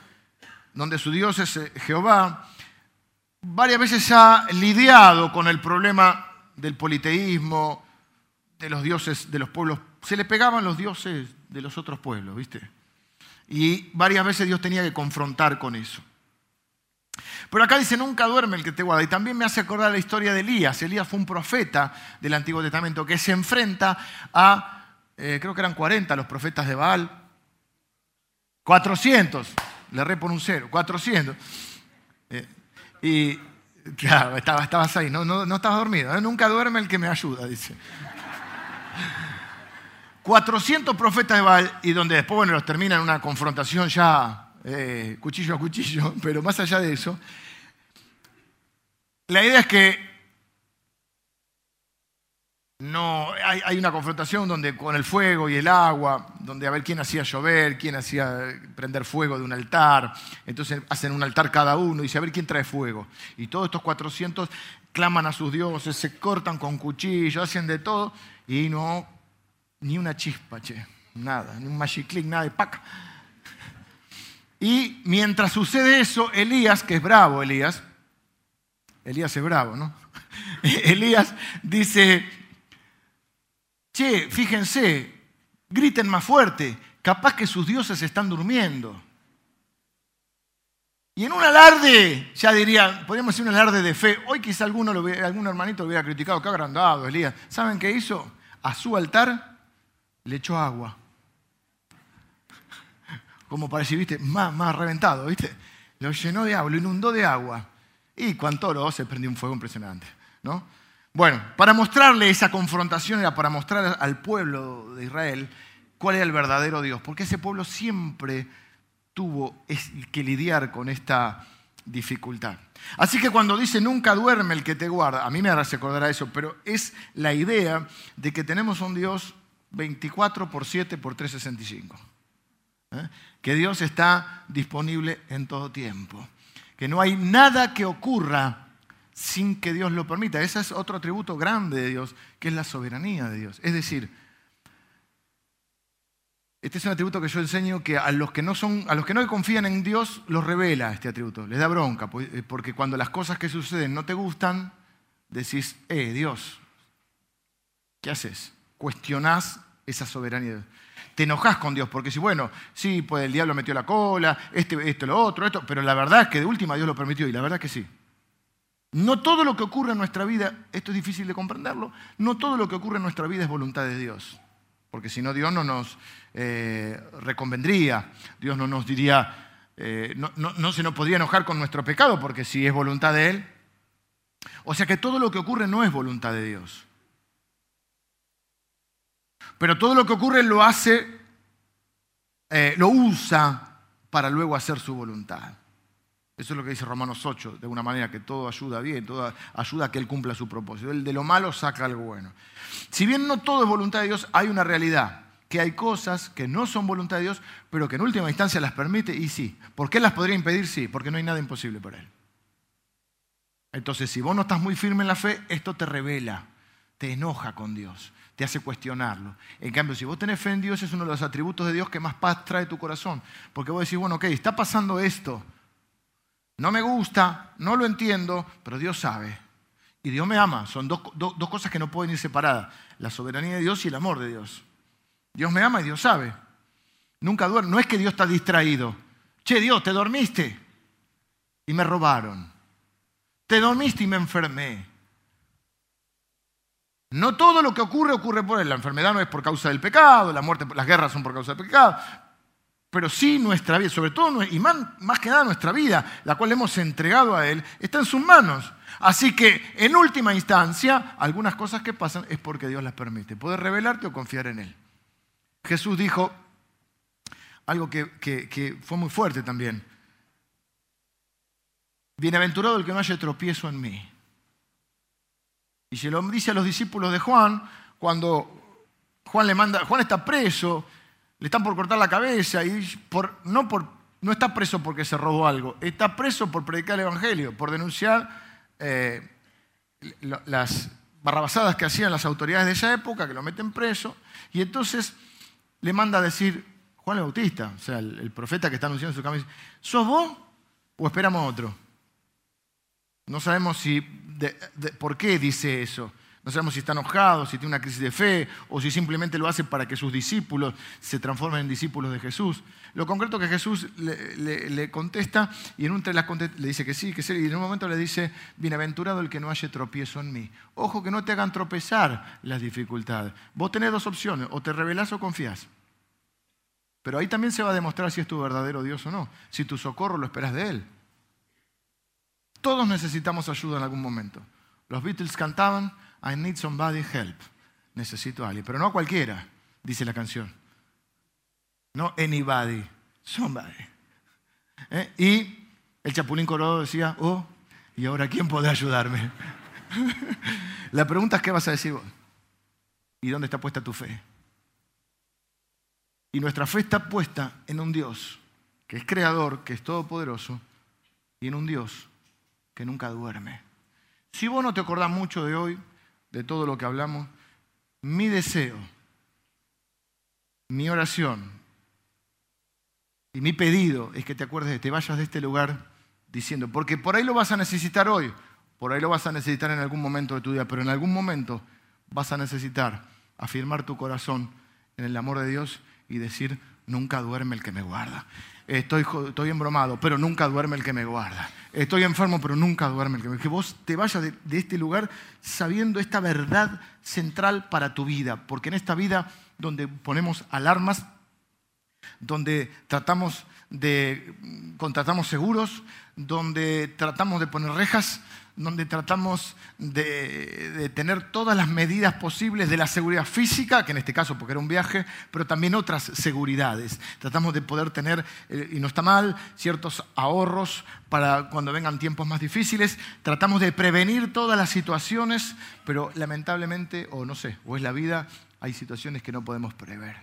donde su Dios es eh, Jehová, varias veces ha lidiado con el problema del politeísmo, de los dioses de los pueblos. Se le pegaban los dioses de los otros pueblos, ¿viste? Y varias veces Dios tenía que confrontar con eso. Pero acá dice, nunca duerme el que te guarda. Y también me hace acordar la historia de Elías. Elías fue un profeta del Antiguo Testamento que se enfrenta a eh, creo que eran 40 los profetas de Baal. 400, le re por un cero, 400. Eh, y claro, estabas ahí, no, no, estabas dormido. ¿eh? Nunca duerme el que me ayuda, dice. 400 profetas de Baal y donde después, bueno, los termina en una confrontación ya cuchillo a cuchillo, pero más allá de eso, la idea es que no, hay, una confrontación donde con el fuego y el agua, donde a ver quién hacía llover, quién hacía prender fuego de un altar. Entonces hacen un altar cada uno y dice a ver quién trae fuego. Y todos estos 400 claman a sus dioses, se cortan con cuchillos, hacen de todo y no, ni una chispa, che, nada, ni un magic click, nada de paca. Y mientras sucede eso, Elías, que es bravo, Elías, Elías es bravo, ¿no? Elías dice, che, fíjense, griten más fuerte, capaz que sus dioses están durmiendo. Y en un alarde, ya diría, podríamos decir un alarde de fe. Hoy quizá alguno algún hermanito lo hubiera criticado, qué agrandado, Elías. ¿Saben qué hizo? A su altar le echó agua. Como para viste, más, más reventado, viste. Lo llenó de agua, lo inundó de agua. Y cuanto oro se prendió un fuego impresionante, ¿no? Bueno, para mostrarle esa confrontación era para mostrar al pueblo de Israel cuál era el verdadero Dios, porque ese pueblo siempre tuvo que lidiar con esta dificultad. Así que cuando dice nunca duerme el que te guarda, a mí me hace acordar eso, pero es la idea de que tenemos un Dios 24 por 7 por 365. ¿Eh? Que Dios está disponible en todo tiempo. Que no hay nada que ocurra sin que Dios lo permita. Ese es otro atributo grande de Dios, que es la soberanía de Dios. Es decir, este es un atributo que yo enseño que a los que no a los que no confían en Dios los revela este atributo, les da bronca, eh, porque cuando las cosas que suceden no te gustan, decís, eh, Dios, ¿qué haces? Cuestionás esa soberanía. Te enojás con Dios, porque si, bueno, sí, pues el diablo metió la cola, este, esto, lo otro, esto, pero la verdad es que de última Dios lo permitió, y la verdad es que sí. No todo lo que ocurre en nuestra vida, esto es difícil de comprenderlo, no todo lo que ocurre en nuestra vida es voluntad de Dios porque si no Dios no nos eh, reconvendría, Dios no nos diría, eh, no, no se nos podría enojar con nuestro pecado, porque si es voluntad de Él. O sea que todo lo que ocurre no es voluntad de Dios. Pero todo lo que ocurre lo hace, eh, lo usa para luego hacer su voluntad. Eso es lo que dice Romanos 8, de una manera que todo ayuda bien, todo ayuda a que Él cumpla su propósito. Él de lo malo saca algo bueno. Si bien no todo es voluntad de Dios, hay una realidad, que hay cosas que no son voluntad de Dios, pero que en última instancia las permite y sí. ¿Por qué las podría impedir? Sí, porque no hay nada imposible para Él. Entonces, si vos no estás muy firme en la fe, esto te revela, te enoja con Dios, te hace cuestionarlo. En cambio, si vos tenés fe en Dios, es uno de los atributos de Dios que más paz trae tu corazón. Porque vos decís, bueno, ok, está pasando esto no me gusta, no lo entiendo, pero Dios sabe. Y Dios me ama. Son dos, cosas que no pueden ir separadas. La soberanía de Dios y el amor de Dios. Dios me ama y Dios sabe. Nunca duerme. No es que Dios está distraído. Che, Dios, te dormiste y me robaron. Te dormiste y me enfermé. No todo lo que ocurre ocurre por él. La enfermedad no es por causa del pecado, la muerte, las guerras son por causa del pecado, pero sí nuestra vida, sobre todo y más, que nada nuestra vida, la cual hemos entregado a Él, está en sus manos. Así que en última instancia, algunas cosas que pasan es porque Dios las permite. Puedes revelarte o confiar en Él. Jesús dijo algo que, que fue muy fuerte también. Bienaventurado el que no haya tropiezo en mí. Y se lo dice a los discípulos de Juan cuando Juan le manda, Juan está preso le están por cortar la cabeza y por, no, por, no está preso porque se robó algo, está preso por predicar el Evangelio, por denunciar eh, las barrabasadas que hacían las autoridades de esa época, que lo meten preso, y entonces le manda a decir, Juan el Bautista, o sea, el, profeta que está anunciando su camino, ¿sos vos o esperamos otro? No sabemos si, por qué dice eso. No sabemos si está enojado, si tiene una crisis de fe o si simplemente lo hace para que sus discípulos se transformen en discípulos de Jesús. Lo concreto que Jesús le, contesta y en un le dice que sí, que sí, y en un momento le dice, bienaventurado el que no haya tropiezo en mí. Ojo que no te hagan tropezar las dificultades. Vos tenés dos opciones, o te revelás o confías. Pero ahí también se va a demostrar si es tu verdadero Dios o no, si tu socorro lo esperas de Él. Todos necesitamos ayuda en algún momento. Los Beatles cantaban, I need somebody help. Necesito a alguien. Pero no cualquiera, dice la canción. No anybody, somebody. ¿Eh? Y el Chapulín Colorado decía, oh, ¿y ahora quién puede ayudarme? la pregunta es, ¿qué vas a decir vos? ¿Y dónde está puesta tu fe? Y nuestra fe está puesta en un Dios que es creador, que es todopoderoso, y en un Dios que nunca duerme. Si vos no te acordás mucho de hoy, de todo lo que hablamos, mi deseo, mi oración y mi pedido es que te acuerdes de, te vayas de este lugar diciendo, porque por ahí lo vas a necesitar hoy, por ahí lo vas a necesitar en algún momento de tu vida, pero en algún momento vas a necesitar afirmar tu corazón en el amor de Dios y decir, nunca duerme el que me guarda. Estoy, embromado, pero nunca duerme el que me guarda. Estoy enfermo, pero nunca duerme el que me guarda. Que vos te vayas de, de este lugar sabiendo esta verdad central para tu vida, porque en esta vida donde ponemos alarmas, donde tratamos de contratamos seguros, donde tratamos de poner rejas, donde tratamos de, tener todas las medidas posibles de la seguridad física, que en este caso porque era un viaje, pero también otras seguridades. Tratamos de poder tener, eh, y no está mal, ciertos ahorros para cuando vengan tiempos más difíciles. Tratamos de prevenir todas las situaciones, pero lamentablemente, o no sé, o es la vida, hay situaciones que no podemos prever.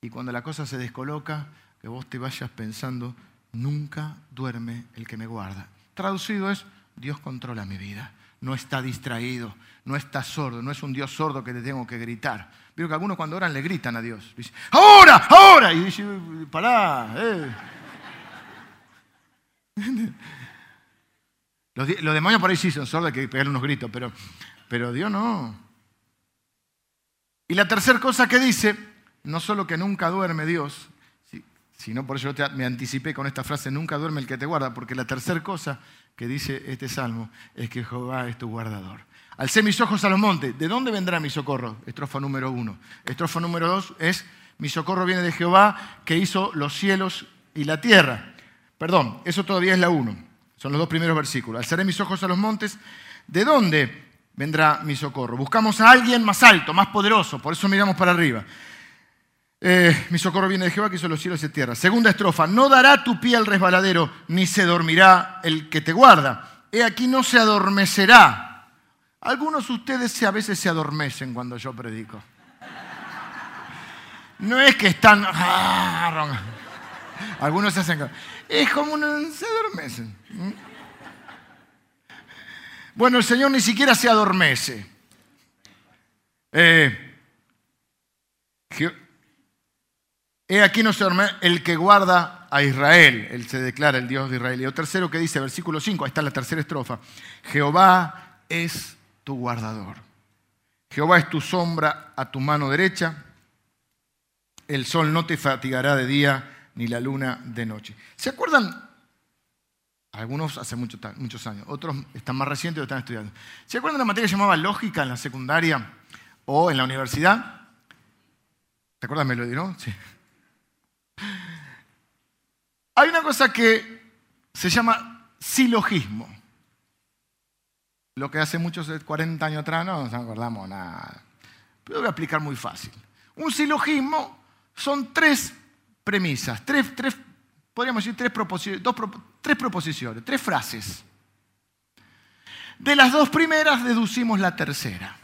Y cuando la cosa se descoloca, que vos te vayas pensando, nunca duerme el que me guarda. Traducido es, Dios controla mi vida, no está distraído, no está sordo, no es un Dios sordo que te tengo que gritar. Veo que algunos cuando oran le gritan a Dios. Dice, ahora, ahora. Y dice, pará. Eh". Los, demonios por ahí sí son sordos, hay que pegarle unos gritos, pero, pero Dios no. Y la tercera cosa que dice, no solo que nunca duerme Dios, sino por eso yo me anticipé con esta frase, nunca duerme el que te guarda, porque la tercera cosa que dice este salmo es que Jehová es tu guardador. Alcé mis ojos a los montes, ¿de dónde vendrá mi socorro? Estrofa número uno. Estrofa número dos es, mi socorro viene de Jehová que hizo los cielos y la tierra. Perdón, eso todavía es la uno. Son los dos primeros versículos. Alzaré mis ojos a los montes, ¿de dónde vendrá mi socorro? Buscamos a alguien más alto, más poderoso, por eso miramos para arriba. Eh, mi socorro viene de Jehová que hizo los cielos y tierra. Segunda estrofa, no dará tu pie al resbaladero, ni se dormirá el que te guarda. He aquí no se adormecerá. Algunos de ustedes a veces se adormecen cuando yo predico. No es que están... Ah, algunos se hacen... Es como se adormecen. Bueno, el Señor ni siquiera se adormece. Eh, He aquí no se duerme el que guarda a Israel. Él se declara el Dios de Israel. Y lo tercero que dice, versículo 5, ahí está la tercera estrofa. Jehová es tu guardador. Jehová es tu sombra a tu mano derecha. El sol no te fatigará de día, ni la luna de noche. ¿Se acuerdan? Algunos hace muchos años, otros están más recientes o están estudiando. ¿Se acuerdan de una materia que llamaba lógica en la secundaria o en la universidad? ¿Te acuerdas, Melody, no? Sí. Hay una cosa que se llama silogismo. Lo que hace muchos 40 años atrás no nos acordamos nada. Pero voy a explicar muy fácil. Un silogismo son tres premisas, tres, tres podríamos decir tres, tres proposiciones, tres frases. De las dos primeras deducimos la tercera.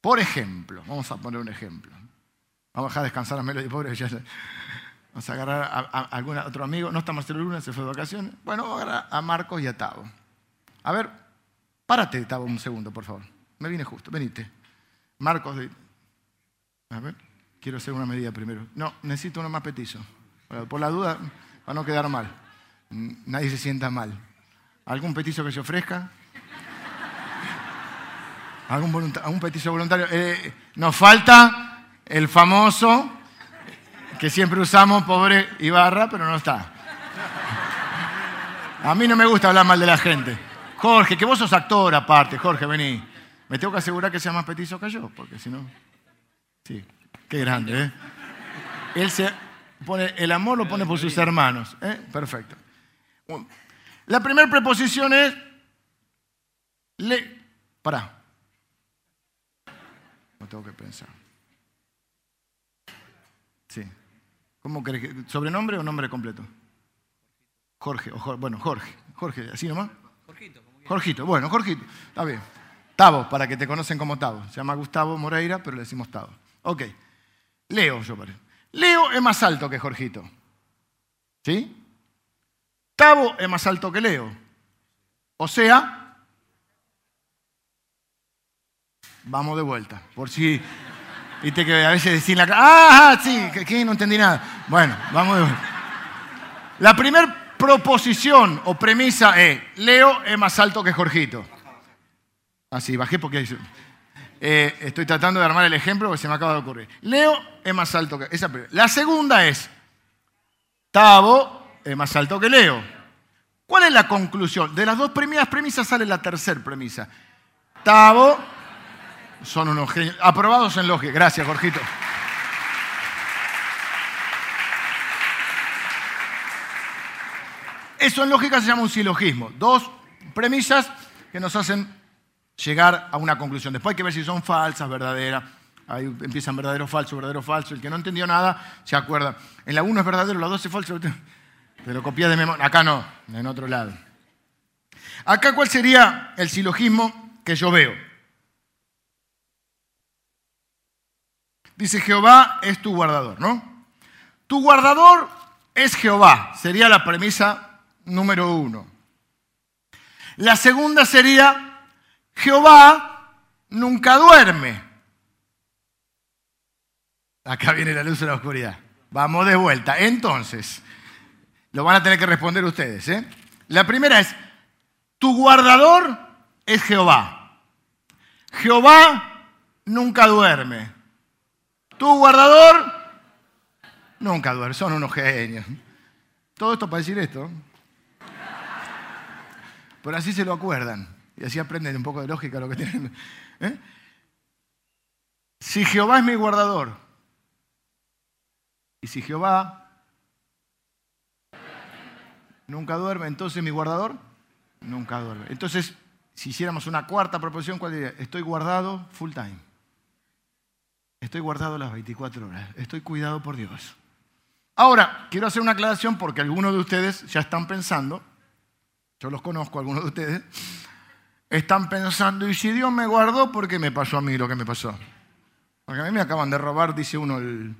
Por ejemplo, vamos a poner un ejemplo. Vamos a dejar descansar a Melody, pobre. Ya Vamos a agarrar a, algún otro amigo. No está Marcelo Luna, se fue de vacaciones. Bueno, vamos a agarrar a Marcos y a Tavo. A ver, párate, Tavo, un segundo, por favor. Me vine justo, venite. Marcos, a ver, quiero hacer una medida primero. No, necesito uno más petizo. Por la duda, para no quedar mal. Nadie se sienta mal. ¿Algún petizo que se ofrezca? ¿Algún, petizo voluntario? Eh, nos falta el famoso que siempre usamos, pobre Ibarra, pero no está. A mí no me gusta hablar mal de la gente. Jorge, que vos sos actor aparte, Jorge, vení. Me tengo que asegurar que sea más petizo que yo, porque si no. Sí, qué grande, ¿eh? Él se pone, el amor lo pone por sus hermanos, ¿eh? Perfecto. La primera preposición es. Le. Pará. No tengo que pensar. Sí. ¿Cómo crees? ¿Sobrenombre o nombre completo? Jorge, o bueno, Jorge. Jorge, ¿así nomás? Jorgito. Jorgito, bueno, Jorgito. Está bien. Tavo, para que te conocen como Tavo. Se llama Gustavo Moreira, pero le decimos Tavo. Ok. Leo, yo parece. Leo es más alto que Jorgito. ¿Sí? Tavo es más alto que Leo. O sea, vamos de vuelta. Por si Viste que a veces decís la ¡Ah, sí! que No entendí nada. Bueno, vamos de vuelta. La primera proposición o premisa es, Leo es más alto que Jorgito. Así, bajé porque... Eh, estoy tratando de armar el ejemplo que se me acaba de ocurrir. Leo es más alto que... Esa La segunda es, Tavo es más alto que Leo. ¿Cuál es la conclusión? De las dos primeras premisas sale la tercera premisa. Tavo son unos genios. Aprobados en lógica. Gracias, Jorgito. Eso en lógica se llama un silogismo. Dos premisas que nos hacen llegar a una conclusión. Después hay que ver si son falsas, verdaderas. Ahí empiezan verdadero, falso, verdadero, falso. El que no entendió nada se acuerda. En la 1 es verdadero, la 2 es falso. Pero copia de memoria. Acá no, en otro lado. Acá, ¿cuál sería el silogismo que yo veo? Dice, Jehová es tu guardador, ¿no? Tu guardador es Jehová, sería la premisa número uno. La segunda sería, Jehová nunca duerme. Acá viene la luz de la oscuridad. Vamos de vuelta. Entonces, lo van a tener que responder ustedes. ¿eh? La primera es, tu guardador es Jehová. Jehová nunca duerme. Tu guardador nunca duerme. Son unos genios. Todo esto para decir esto. Pero así se lo acuerdan. Y así aprenden un poco de lógica lo que tienen. ¿eh? Si Jehová es mi guardador, y si Jehová nunca duerme, entonces mi guardador nunca duerme. Entonces, si hiciéramos una cuarta proposición, ¿cuál diría? Estoy guardado full time. Estoy guardado las 24 horas. Estoy cuidado por Dios. Ahora, quiero hacer una aclaración porque algunos de ustedes ya están pensando, yo los conozco, algunos de ustedes, están pensando, ¿y si Dios me guardó, por qué me pasó a mí lo que me pasó? Porque a mí me acaban de robar, dice uno, el,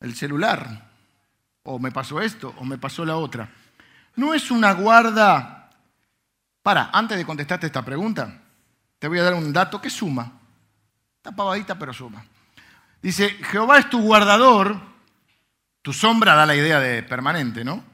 el celular. O me pasó esto, o me pasó la otra. No es una guarda... Para, antes de contestarte esta pregunta, te voy a dar un dato que suma. Está pavadita, pero suma. Dice, Jehová es tu guardador, tu sombra da la idea de permanente, ¿no?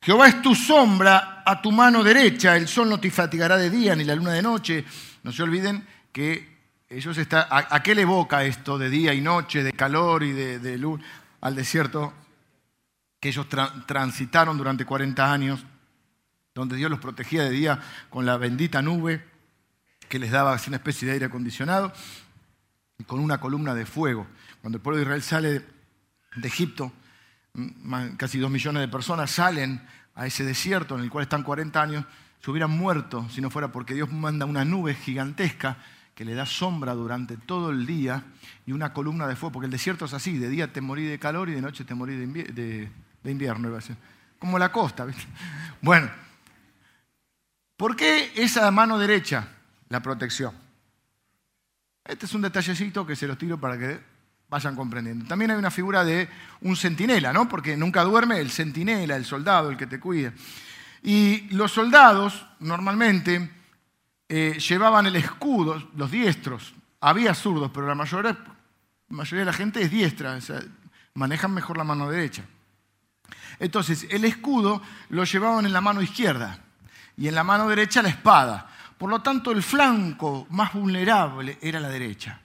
Jehová es tu sombra a tu mano derecha, el sol no te fatigará de día ni la luna de noche. No se olviden que ellos está, ¿a, qué le evoca esto de día y noche, de calor y de, luz al desierto que ellos transitaron durante 40 años, donde Dios los protegía de día con la bendita nube que les daba una especie de aire acondicionado con una columna de fuego. Cuando el pueblo de Israel sale de Egipto, casi dos millones de personas salen a ese desierto en el cual están 40 años, se hubieran muerto si no fuera porque Dios manda una nube gigantesca que le da sombra durante todo el día y una columna de fuego, porque el desierto es así, de día te morí de calor y de noche te morí de, invierno, como la costa. Bueno, ¿por qué esa mano derecha la protección? Este es un detallecito que se los tiro para que vayan comprendiendo. También hay una figura de un centinela, ¿no? Porque nunca duerme el centinela, el soldado, el que te cuida. Y los soldados normalmente eh, llevaban el escudo, los diestros. Había zurdos, pero la mayoría, mayoría de la gente es diestra, manejan mejor la mano derecha. Entonces, el escudo lo llevaban en la mano izquierda y en la mano derecha la espada. Por lo tanto, el flanco más vulnerable era la derecha.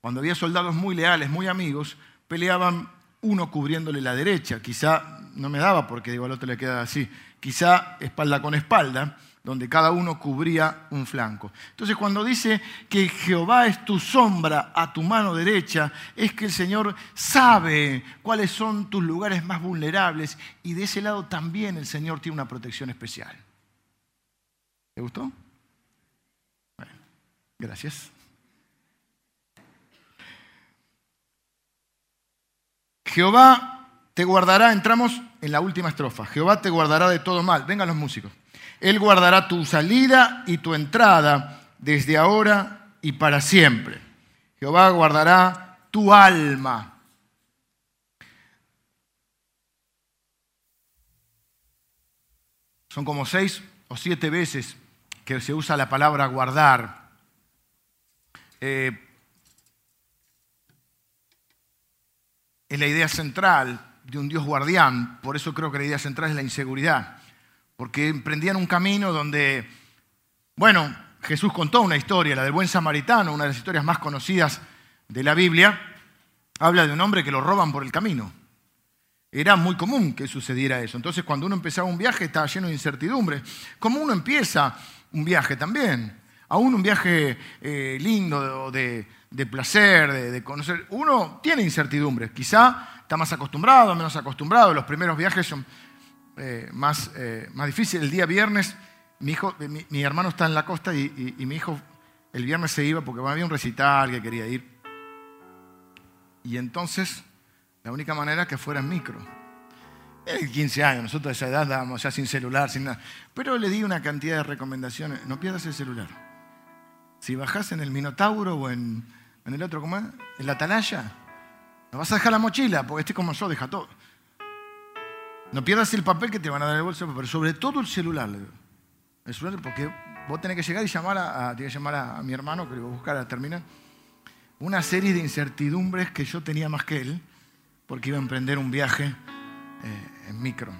Cuando había soldados muy leales, muy amigos, peleaban uno cubriéndole la derecha. Quizá, no me daba porque digo al otro le queda así, quizá espalda con espalda, donde cada uno cubría un flanco. Entonces cuando dice que Jehová es tu sombra a tu mano derecha, es que el Señor sabe cuáles son tus lugares más vulnerables y de ese lado también el Señor tiene una protección especial. ¿Te gustó? Gracias. Jehová te guardará, entramos en la última estrofa, Jehová te guardará de todo mal. Vengan los músicos. Él guardará tu salida y tu entrada desde ahora y para siempre. Jehová guardará tu alma. Son como seis o siete veces que se usa la palabra guardar. Eh, es la idea central de un Dios guardián, por eso creo que la idea central es la inseguridad, porque emprendían un camino donde, bueno, Jesús contó una historia, la del buen samaritano, una de las historias más conocidas de la Biblia. Habla de un hombre que lo roban por el camino. Era muy común que sucediera eso. Entonces, cuando uno empezaba un viaje, estaba lleno de incertidumbre. Como uno empieza un viaje también, aún un viaje eh, lindo de, placer, de, conocer, uno tiene incertidumbres. Quizá está más acostumbrado, menos acostumbrado. Los primeros viajes son eh, más, eh, más difíciles. El día viernes, mi, hijo, mi, hermano está en la costa y, mi hijo el viernes se iba porque había un recital que quería ir. Y entonces la única manera que fuera en micro. Era 15 años, nosotros a esa edad andábamos ya sin celular, sin nada. Pero le di una cantidad de recomendaciones. No pierdas el celular. Si bajás en el Minotauro o en, el otro, ¿cómo es? En la Atalaya, no vas a dejar la mochila, porque este como yo deja todo. No pierdas el papel que te van a dar el bolso, pero sobre todo el celular. El celular, porque vos tenés que llegar y llamar a, que llamar a, mi hermano, que lo voy a buscar a terminar. Una serie de incertidumbres que yo tenía más que él porque iba a emprender un viaje eh, en micro.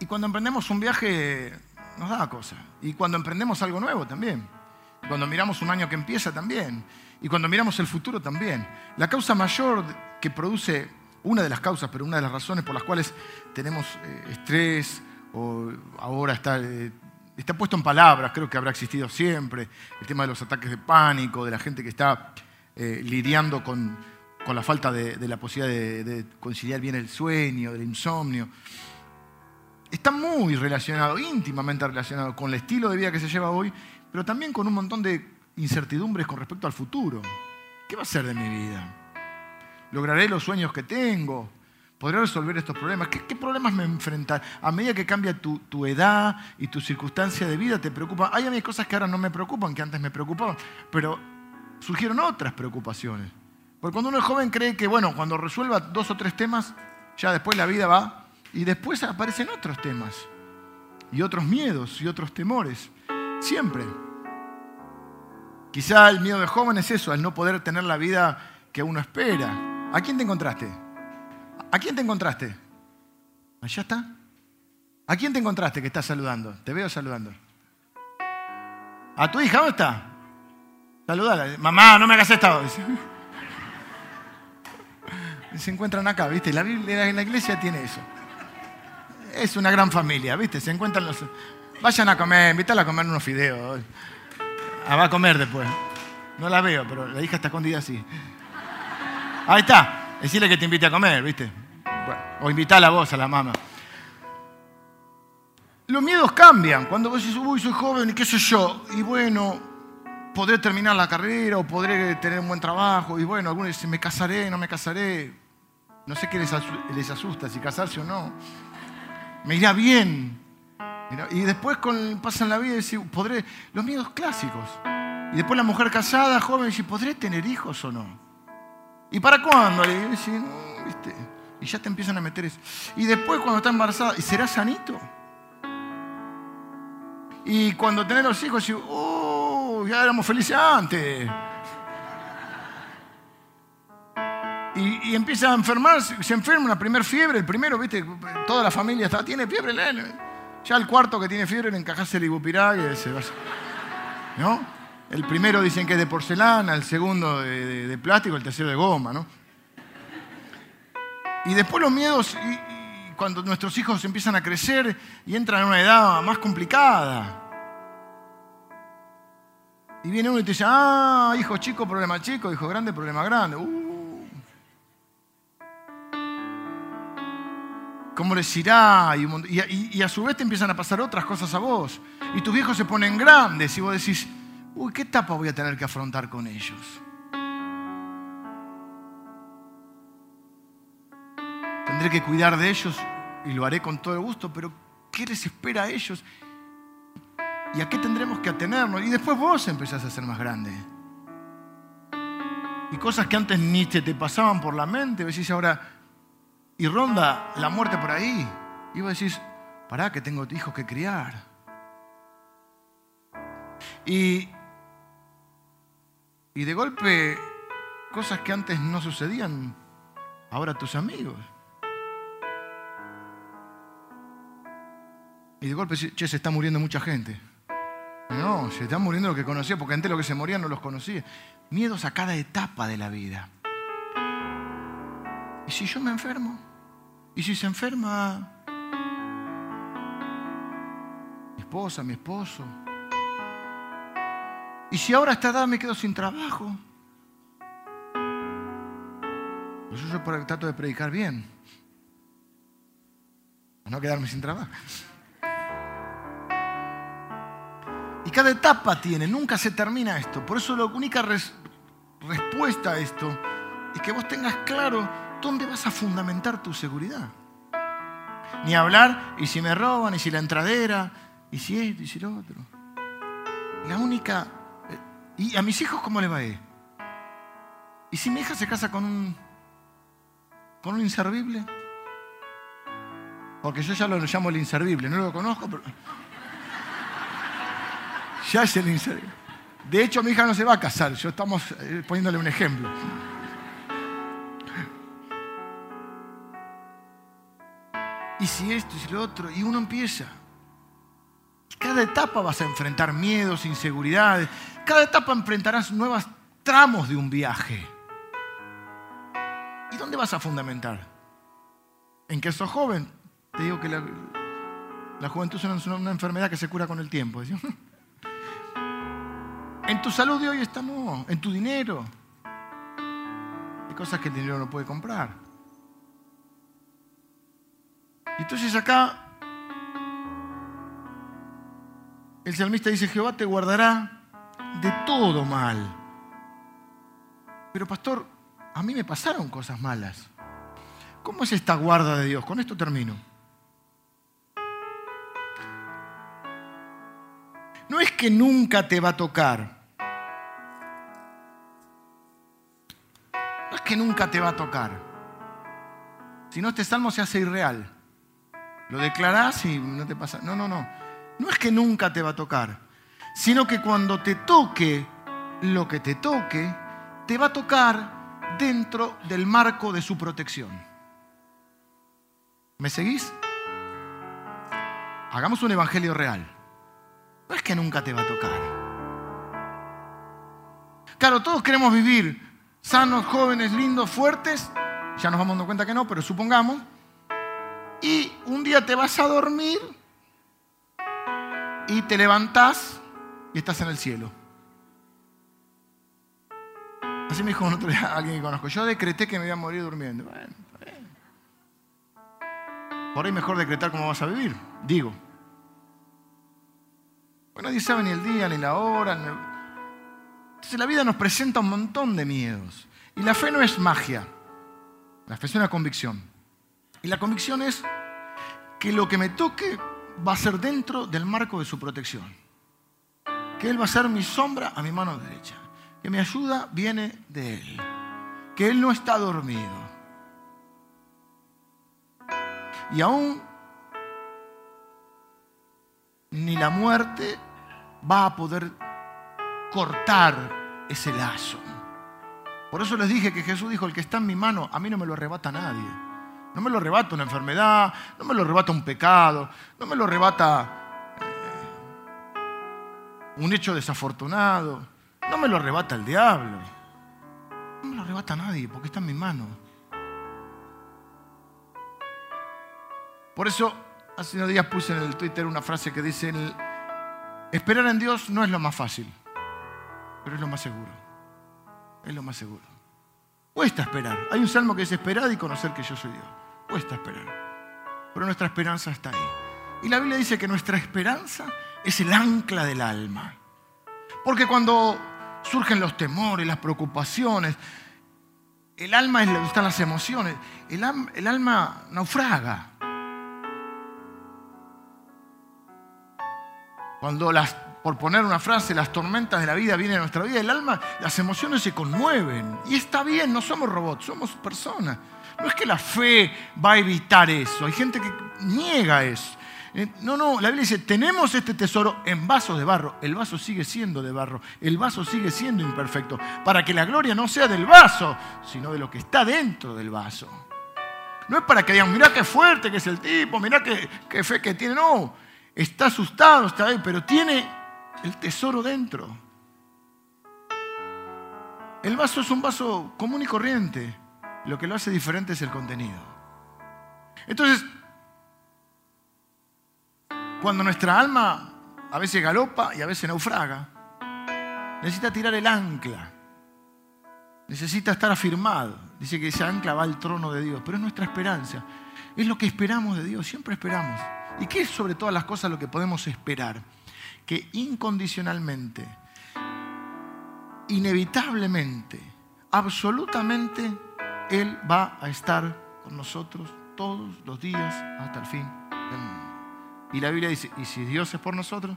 Y cuando emprendemos un viaje nos da cosas. Y cuando emprendemos algo nuevo también. Cuando miramos un año que empieza también. Y cuando miramos el futuro también. La causa mayor que produce, una de las causas, pero una de las razones por las cuales tenemos eh, estrés, o ahora está, eh, está puesto en palabras, creo que habrá existido siempre, el tema de los ataques de pánico, de la gente que está lidiando con, con la falta de, la posibilidad de, conciliar bien el sueño, del insomnio. Está muy relacionado, íntimamente relacionado con el estilo de vida que se lleva hoy, pero también con un montón de incertidumbres con respecto al futuro. ¿Qué va a ser de mi vida? ¿Lograré los sueños que tengo? ¿Podré resolver estos problemas? ¿Qué, problemas me enfrentan? A medida que cambia tu, tu, edad y tu circunstancia de vida, te preocupa. Hay a mí cosas que ahora no me preocupan, que antes me preocupaban, pero surgieron otras preocupaciones. Porque cuando uno es joven cree que, bueno, cuando resuelva dos o tres temas, ya después la vida va y después aparecen otros temas y otros miedos y otros temores. Siempre. Quizá el miedo de joven es eso, al no poder tener la vida que uno espera. ¿A quién te encontraste? ¿A quién te encontraste? ¿Allá está? ¿A quién te encontraste que estás saludando? Te veo saludando. ¿A tu hija dónde está? Saludala. Mamá, no me hagas esto se encuentran acá, ¿viste? La, Biblia, la iglesia tiene eso. Es una gran familia, ¿viste? Se encuentran los... Vayan a comer, invítala a comer unos fideos. Ah, va a comer después. No la veo, pero la hija está escondida así. Ahí está. Decirle que te invite a comer, ¿viste? o invítala a vos, a la mamá. Los miedos cambian. Cuando vos decís, uy, soy joven y qué sé yo. Y bueno, podré terminar la carrera o podré tener un buen trabajo. Y bueno, algunos dicen, me casaré, no me casaré. No sé qué les asusta, si casarse o no. Me irá bien. Y después pasan la vida y dicen, podré. Los miedos clásicos. Y después la mujer casada, joven, dice, ¿podré tener hijos o no? ¿Y para cuándo? Y ya te empiezan a meter eso. Y después cuando está embarazada, ¿y será sanito? Y cuando tenés los hijos, dice, ya éramos felices antes. Y, empieza a enfermarse, se enferma una primer fiebre, el primero, viste, toda la familia está, tiene fiebre, ya el cuarto que tiene fiebre le encajase el ibupirá y se va. ¿No? El primero dicen que es de porcelana, el segundo de, plástico, el tercero de goma, ¿no? Y después los miedos, cuando nuestros hijos empiezan a crecer y entran en una edad más complicada, y viene uno y te dice, ah, hijo chico, problema chico, hijo grande, problema grande. Uh. ¿Cómo les irá? Y, a su vez te empiezan a pasar otras cosas a vos. Y tus viejos se ponen grandes y vos decís, uy, ¿qué etapa voy a tener que afrontar con ellos? Tendré que cuidar de ellos y lo haré con todo el gusto, pero ¿qué les espera a ellos? ¿Y a qué tendremos que atenernos? Y después vos empezás a ser más grande. Y cosas que antes ni te, te pasaban por la mente, decís ahora, y ronda la muerte por ahí. Y vos decís, pará que tengo hijos que criar. Y, y de golpe, cosas que antes no sucedían, ahora tus amigos. Y de golpe, che, se está muriendo mucha gente. No, se están muriendo lo que conocía, porque antes lo que se morían no los conocía. Miedos a cada etapa de la vida. ¿Y si yo me enfermo? ¿Y si se enferma mi esposa, mi esposo? ¿Y si ahora a esta edad me quedo sin trabajo? Pues yo trato de predicar bien. Para no quedarme sin trabajo. Y cada etapa tiene, nunca se termina esto. Por eso la única respuesta a esto es que vos tengas claro dónde vas a fundamentar tu seguridad. Ni hablar, y si me roban, y si la entradera, y si esto, y si lo otro. La única... Eh, ¿Y a mis hijos cómo les va a ir? ¿Y si mi hija se casa con un, con un inservible? Porque yo ya lo llamo el inservible, no lo conozco, pero... Ya es el inservible. De hecho, mi hija no se va a casar, yo estamos eh, poniéndole un ejemplo. Si esto, y si lo otro, y uno empieza. Cada etapa vas a enfrentar miedos, inseguridades. Cada etapa enfrentarás nuevos tramos de un viaje. ¿Y dónde vas a fundamentar? ¿En que sos joven? Te digo que la, la juventud es una, enfermedad que se cura con el tiempo. En tu salud de hoy estamos, en tu dinero. Hay cosas que el dinero no puede comprar. Entonces acá el salmista dice, Jehová te guardará de todo mal. Pero pastor, a mí me pasaron cosas malas. ¿Cómo es esta guarda de Dios? Con esto termino. No es que nunca te va a tocar. que nunca te va a tocar. Si no, este salmo se hace irreal. Lo declarás y no te pasa. No, no, no. No es que nunca te va a tocar, sino que cuando te toque lo que te toque, te va a tocar dentro del marco de su protección. ¿Me seguís? Hagamos un evangelio real. No es que nunca te va a tocar. Claro, todos queremos vivir sanos, jóvenes, lindos, fuertes. Ya nos vamos dando cuenta que no, pero supongamos. Y un día te vas a dormir y te levantás y estás en el cielo. Así me dijo otro día alguien que conozco. Yo decreté que me iba a morir durmiendo. Bueno, Por ahí mejor decretar cómo vas a vivir, digo. Bueno, nadie sabe ni el día, ni la hora. Ni entonces la vida nos presenta un montón de miedos. Y la fe no es magia. La fe es una convicción. Y la convicción es que lo que me toque va a ser dentro del marco de su protección. Que Él va a ser mi sombra a mi mano derecha. Que mi ayuda viene de Él. Que Él no está dormido. Y aún ni la muerte va a poder cortar ese lazo. Por eso les dije que Jesús dijo, el que está en mi mano, a mí no me lo arrebata nadie. No me lo arrebata una enfermedad, no me lo arrebata un pecado, no me lo arrebata eh, un hecho desafortunado, no me lo arrebata el diablo. No me lo arrebata nadie porque está en mi mano. Por eso, hace unos días puse en el Twitter una frase que dice, esperar en Dios no es lo más fácil pero es lo más seguro. Es lo más seguro. Cuesta esperar. Hay un salmo que dice esperar y conocer que yo soy Dios. Cuesta esperar. Pero nuestra esperanza está ahí. Y la Biblia dice que nuestra esperanza es el ancla del alma. Porque cuando surgen los temores, las preocupaciones, el alma es donde están las emociones, el, el alma naufraga. Cuando las por poner una frase, las tormentas de la vida vienen a nuestra vida, el alma, las emociones se conmueven. Y está bien, no somos robots, somos personas. No es que la fe va a evitar eso, hay gente que niega eso. Eh, no, no, la Biblia dice, tenemos este tesoro en vasos de barro. El vaso sigue siendo de barro, el vaso sigue siendo imperfecto, para que la gloria no sea del vaso, sino de lo que está dentro del vaso. No es para que digan, mirá qué fuerte que es el tipo, mirá qué, qué fe que tiene, no. Está asustado, está ahí, pero tiene el tesoro dentro. El vaso es un vaso común y corriente. Lo que lo hace diferente es el contenido. Entonces, cuando nuestra alma a veces galopa y a veces naufraga, necesita tirar el ancla. Necesita estar afirmado. Dice que esa ancla va al trono de Dios, pero es nuestra esperanza. Es lo que esperamos de Dios, siempre esperamos. ¿Y qué es sobre todas las cosas lo que podemos esperar? Que incondicionalmente, inevitablemente, absolutamente, Él va a estar con nosotros todos los días hasta el fin del mundo. Y la Biblia dice, ¿y si Dios es por nosotros?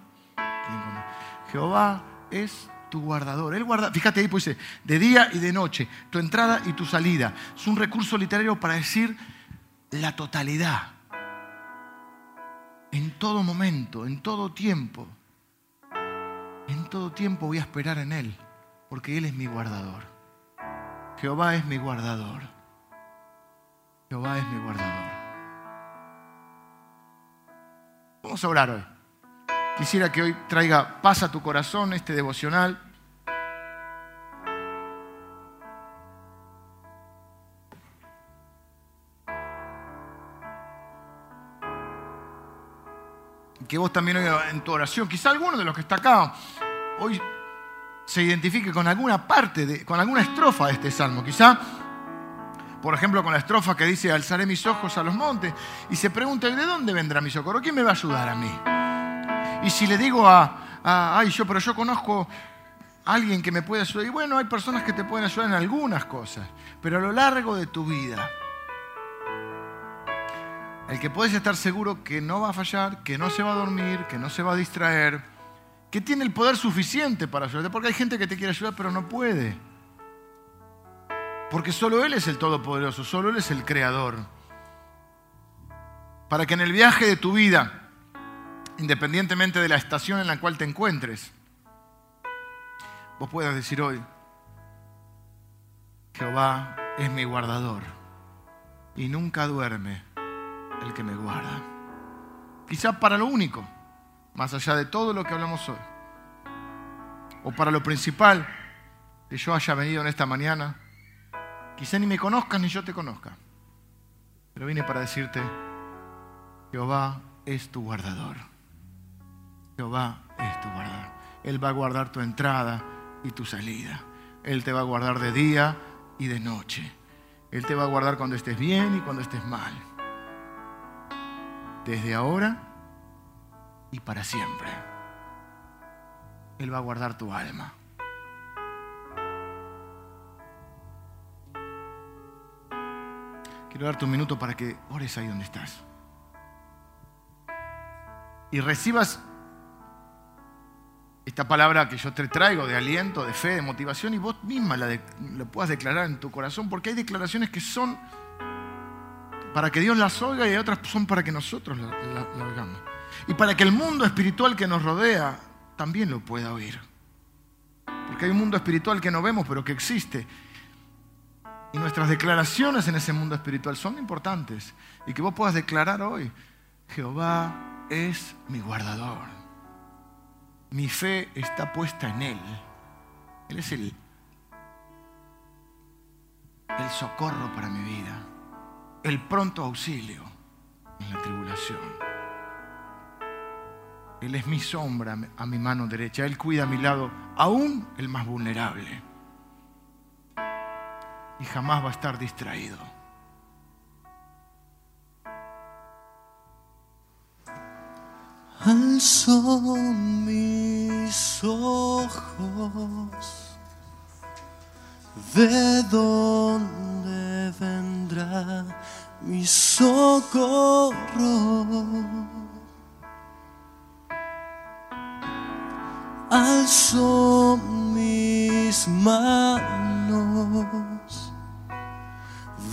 Jehová es tu guardador. Él guarda, fíjate ahí, pues dice, de día y de noche, tu entrada y tu salida. Es un recurso literario para decir la totalidad. En todo momento, en todo tiempo. Todo tiempo voy a esperar en Él, porque Él es mi guardador. Jehová es mi guardador. Jehová es mi guardador. Vamos a orar hoy. Quisiera que hoy traiga paz a tu corazón este devocional. Que vos también hoy en tu oración, quizá alguno de los que está acá hoy se identifique con alguna parte, de, con alguna estrofa de este salmo. Quizá, por ejemplo, con la estrofa que dice, alzaré mis ojos a los montes, y se pregunta, ¿de dónde vendrá mi socorro? ¿Quién me va a ayudar a mí? Y si le digo a, ay, yo, pero yo conozco a alguien que me puede ayudar, y bueno, hay personas que te pueden ayudar en algunas cosas, pero a lo largo de tu vida, el que puedes estar seguro que no va a fallar, que no se va a dormir, que no se va a distraer, que tiene el poder suficiente para ayudarte, porque hay gente que te quiere ayudar pero no puede. Porque solo Él es el Todopoderoso, solo Él es el Creador. Para que en el viaje de tu vida independientemente de la estación en la cual te encuentres, vos puedas decir hoy, Jehová es mi guardador y nunca duerme el que me guarda. Quizá para lo único, más allá de todo lo que hablamos hoy, o para lo principal que yo haya venido en esta mañana, quizá ni me conozcas ni yo te conozca, pero vine para decirte, Jehová es tu guardador. Jehová es tu guardador. Él va a guardar tu entrada y tu salida. Él te va a guardar de día y de noche. Él te va a guardar cuando estés bien y cuando estés mal. Desde ahora y para siempre. Él va a guardar tu alma. Quiero darte un minuto para que ores ahí donde estás. Y recibas esta palabra que yo te traigo de aliento, de fe, de motivación, y vos misma la, puedas declarar en tu corazón, porque hay declaraciones que son para que Dios las oiga y otras son para que nosotros las la, oigamos. Y para que el mundo espiritual que nos rodea también lo pueda oír. Porque hay un mundo espiritual que no vemos, pero que existe. Y nuestras declaraciones en ese mundo espiritual son importantes. Y que vos puedas declarar hoy, Jehová es mi guardador mi fe está puesta en Él. Él es el, el socorro para mi vida, el pronto auxilio en la tribulación. Él es mi sombra a mi mano derecha. Él cuida a mi lado, aún el más vulnerable. Y jamás va a estar distraído. alzo mis ojos, ¿de dónde vendrá mi socorro? Alzo mis manos,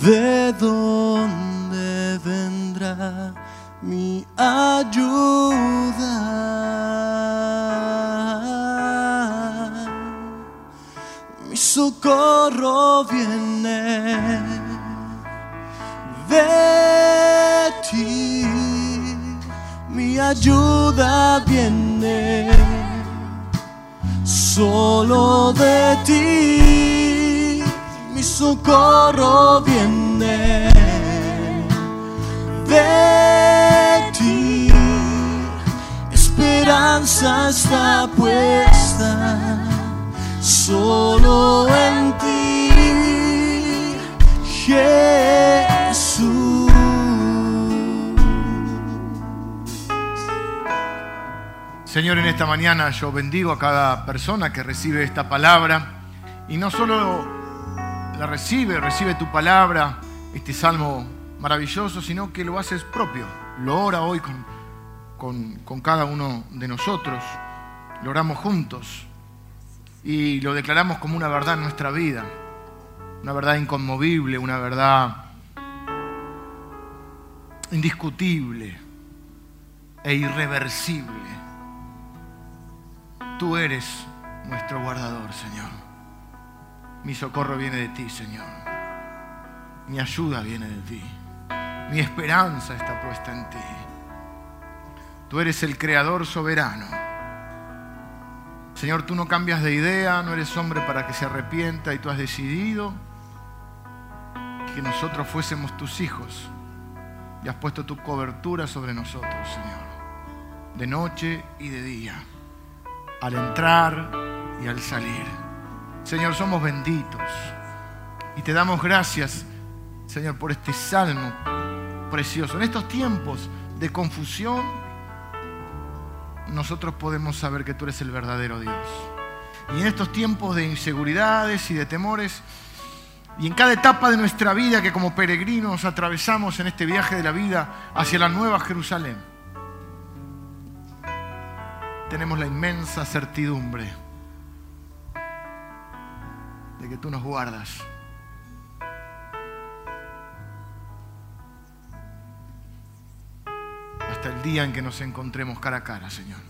¿de dónde vendrá? mi ayuda. Mi socorro viene de ti, mi ayuda viene Solo de ti mi socorro viene. De ti esperanza está puesta. Solo en ti, Jesús. Señor, en esta mañana yo bendigo a cada persona que recibe esta palabra y no solo la recibe, recibe tu palabra, este salmo maravilloso, sino que lo haces propio. Lo ora hoy con, con, con cada uno de nosotros, lo oramos juntos y lo declaramos como una verdad en nuestra vida, una verdad inconmovible, una verdad indiscutible e irreversible. Tú eres nuestro guardador, Señor. Mi socorro viene de ti, Señor. Mi ayuda viene de ti. Mi esperanza está puesta en ti. Tú eres el creador soberano. Señor, tú no cambias de idea, no eres hombre para que se arrepienta y tú has decidido que nosotros fuésemos tus hijos y has puesto tu cobertura sobre nosotros, Señor, de noche y de día, al entrar y al salir. Señor, somos benditos y te damos gracias, Señor, por este salmo precioso. En estos tiempos de confusión, nosotros podemos saber que tú eres el verdadero Dios. Y en estos tiempos de inseguridades y de temores, y en cada etapa de nuestra vida que como peregrinos atravesamos en este viaje de la vida hacia la nueva Jerusalén, tenemos la inmensa certidumbre de que tú nos guardas. Hasta el día en que nos encontremos cara a cara, Señor.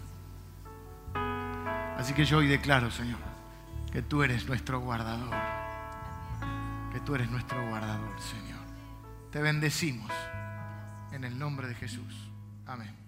Así que yo hoy declaro, Señor, que tú eres nuestro guardador. Que tú eres nuestro guardador, Señor. Te bendecimos en el nombre de Jesús. Amén.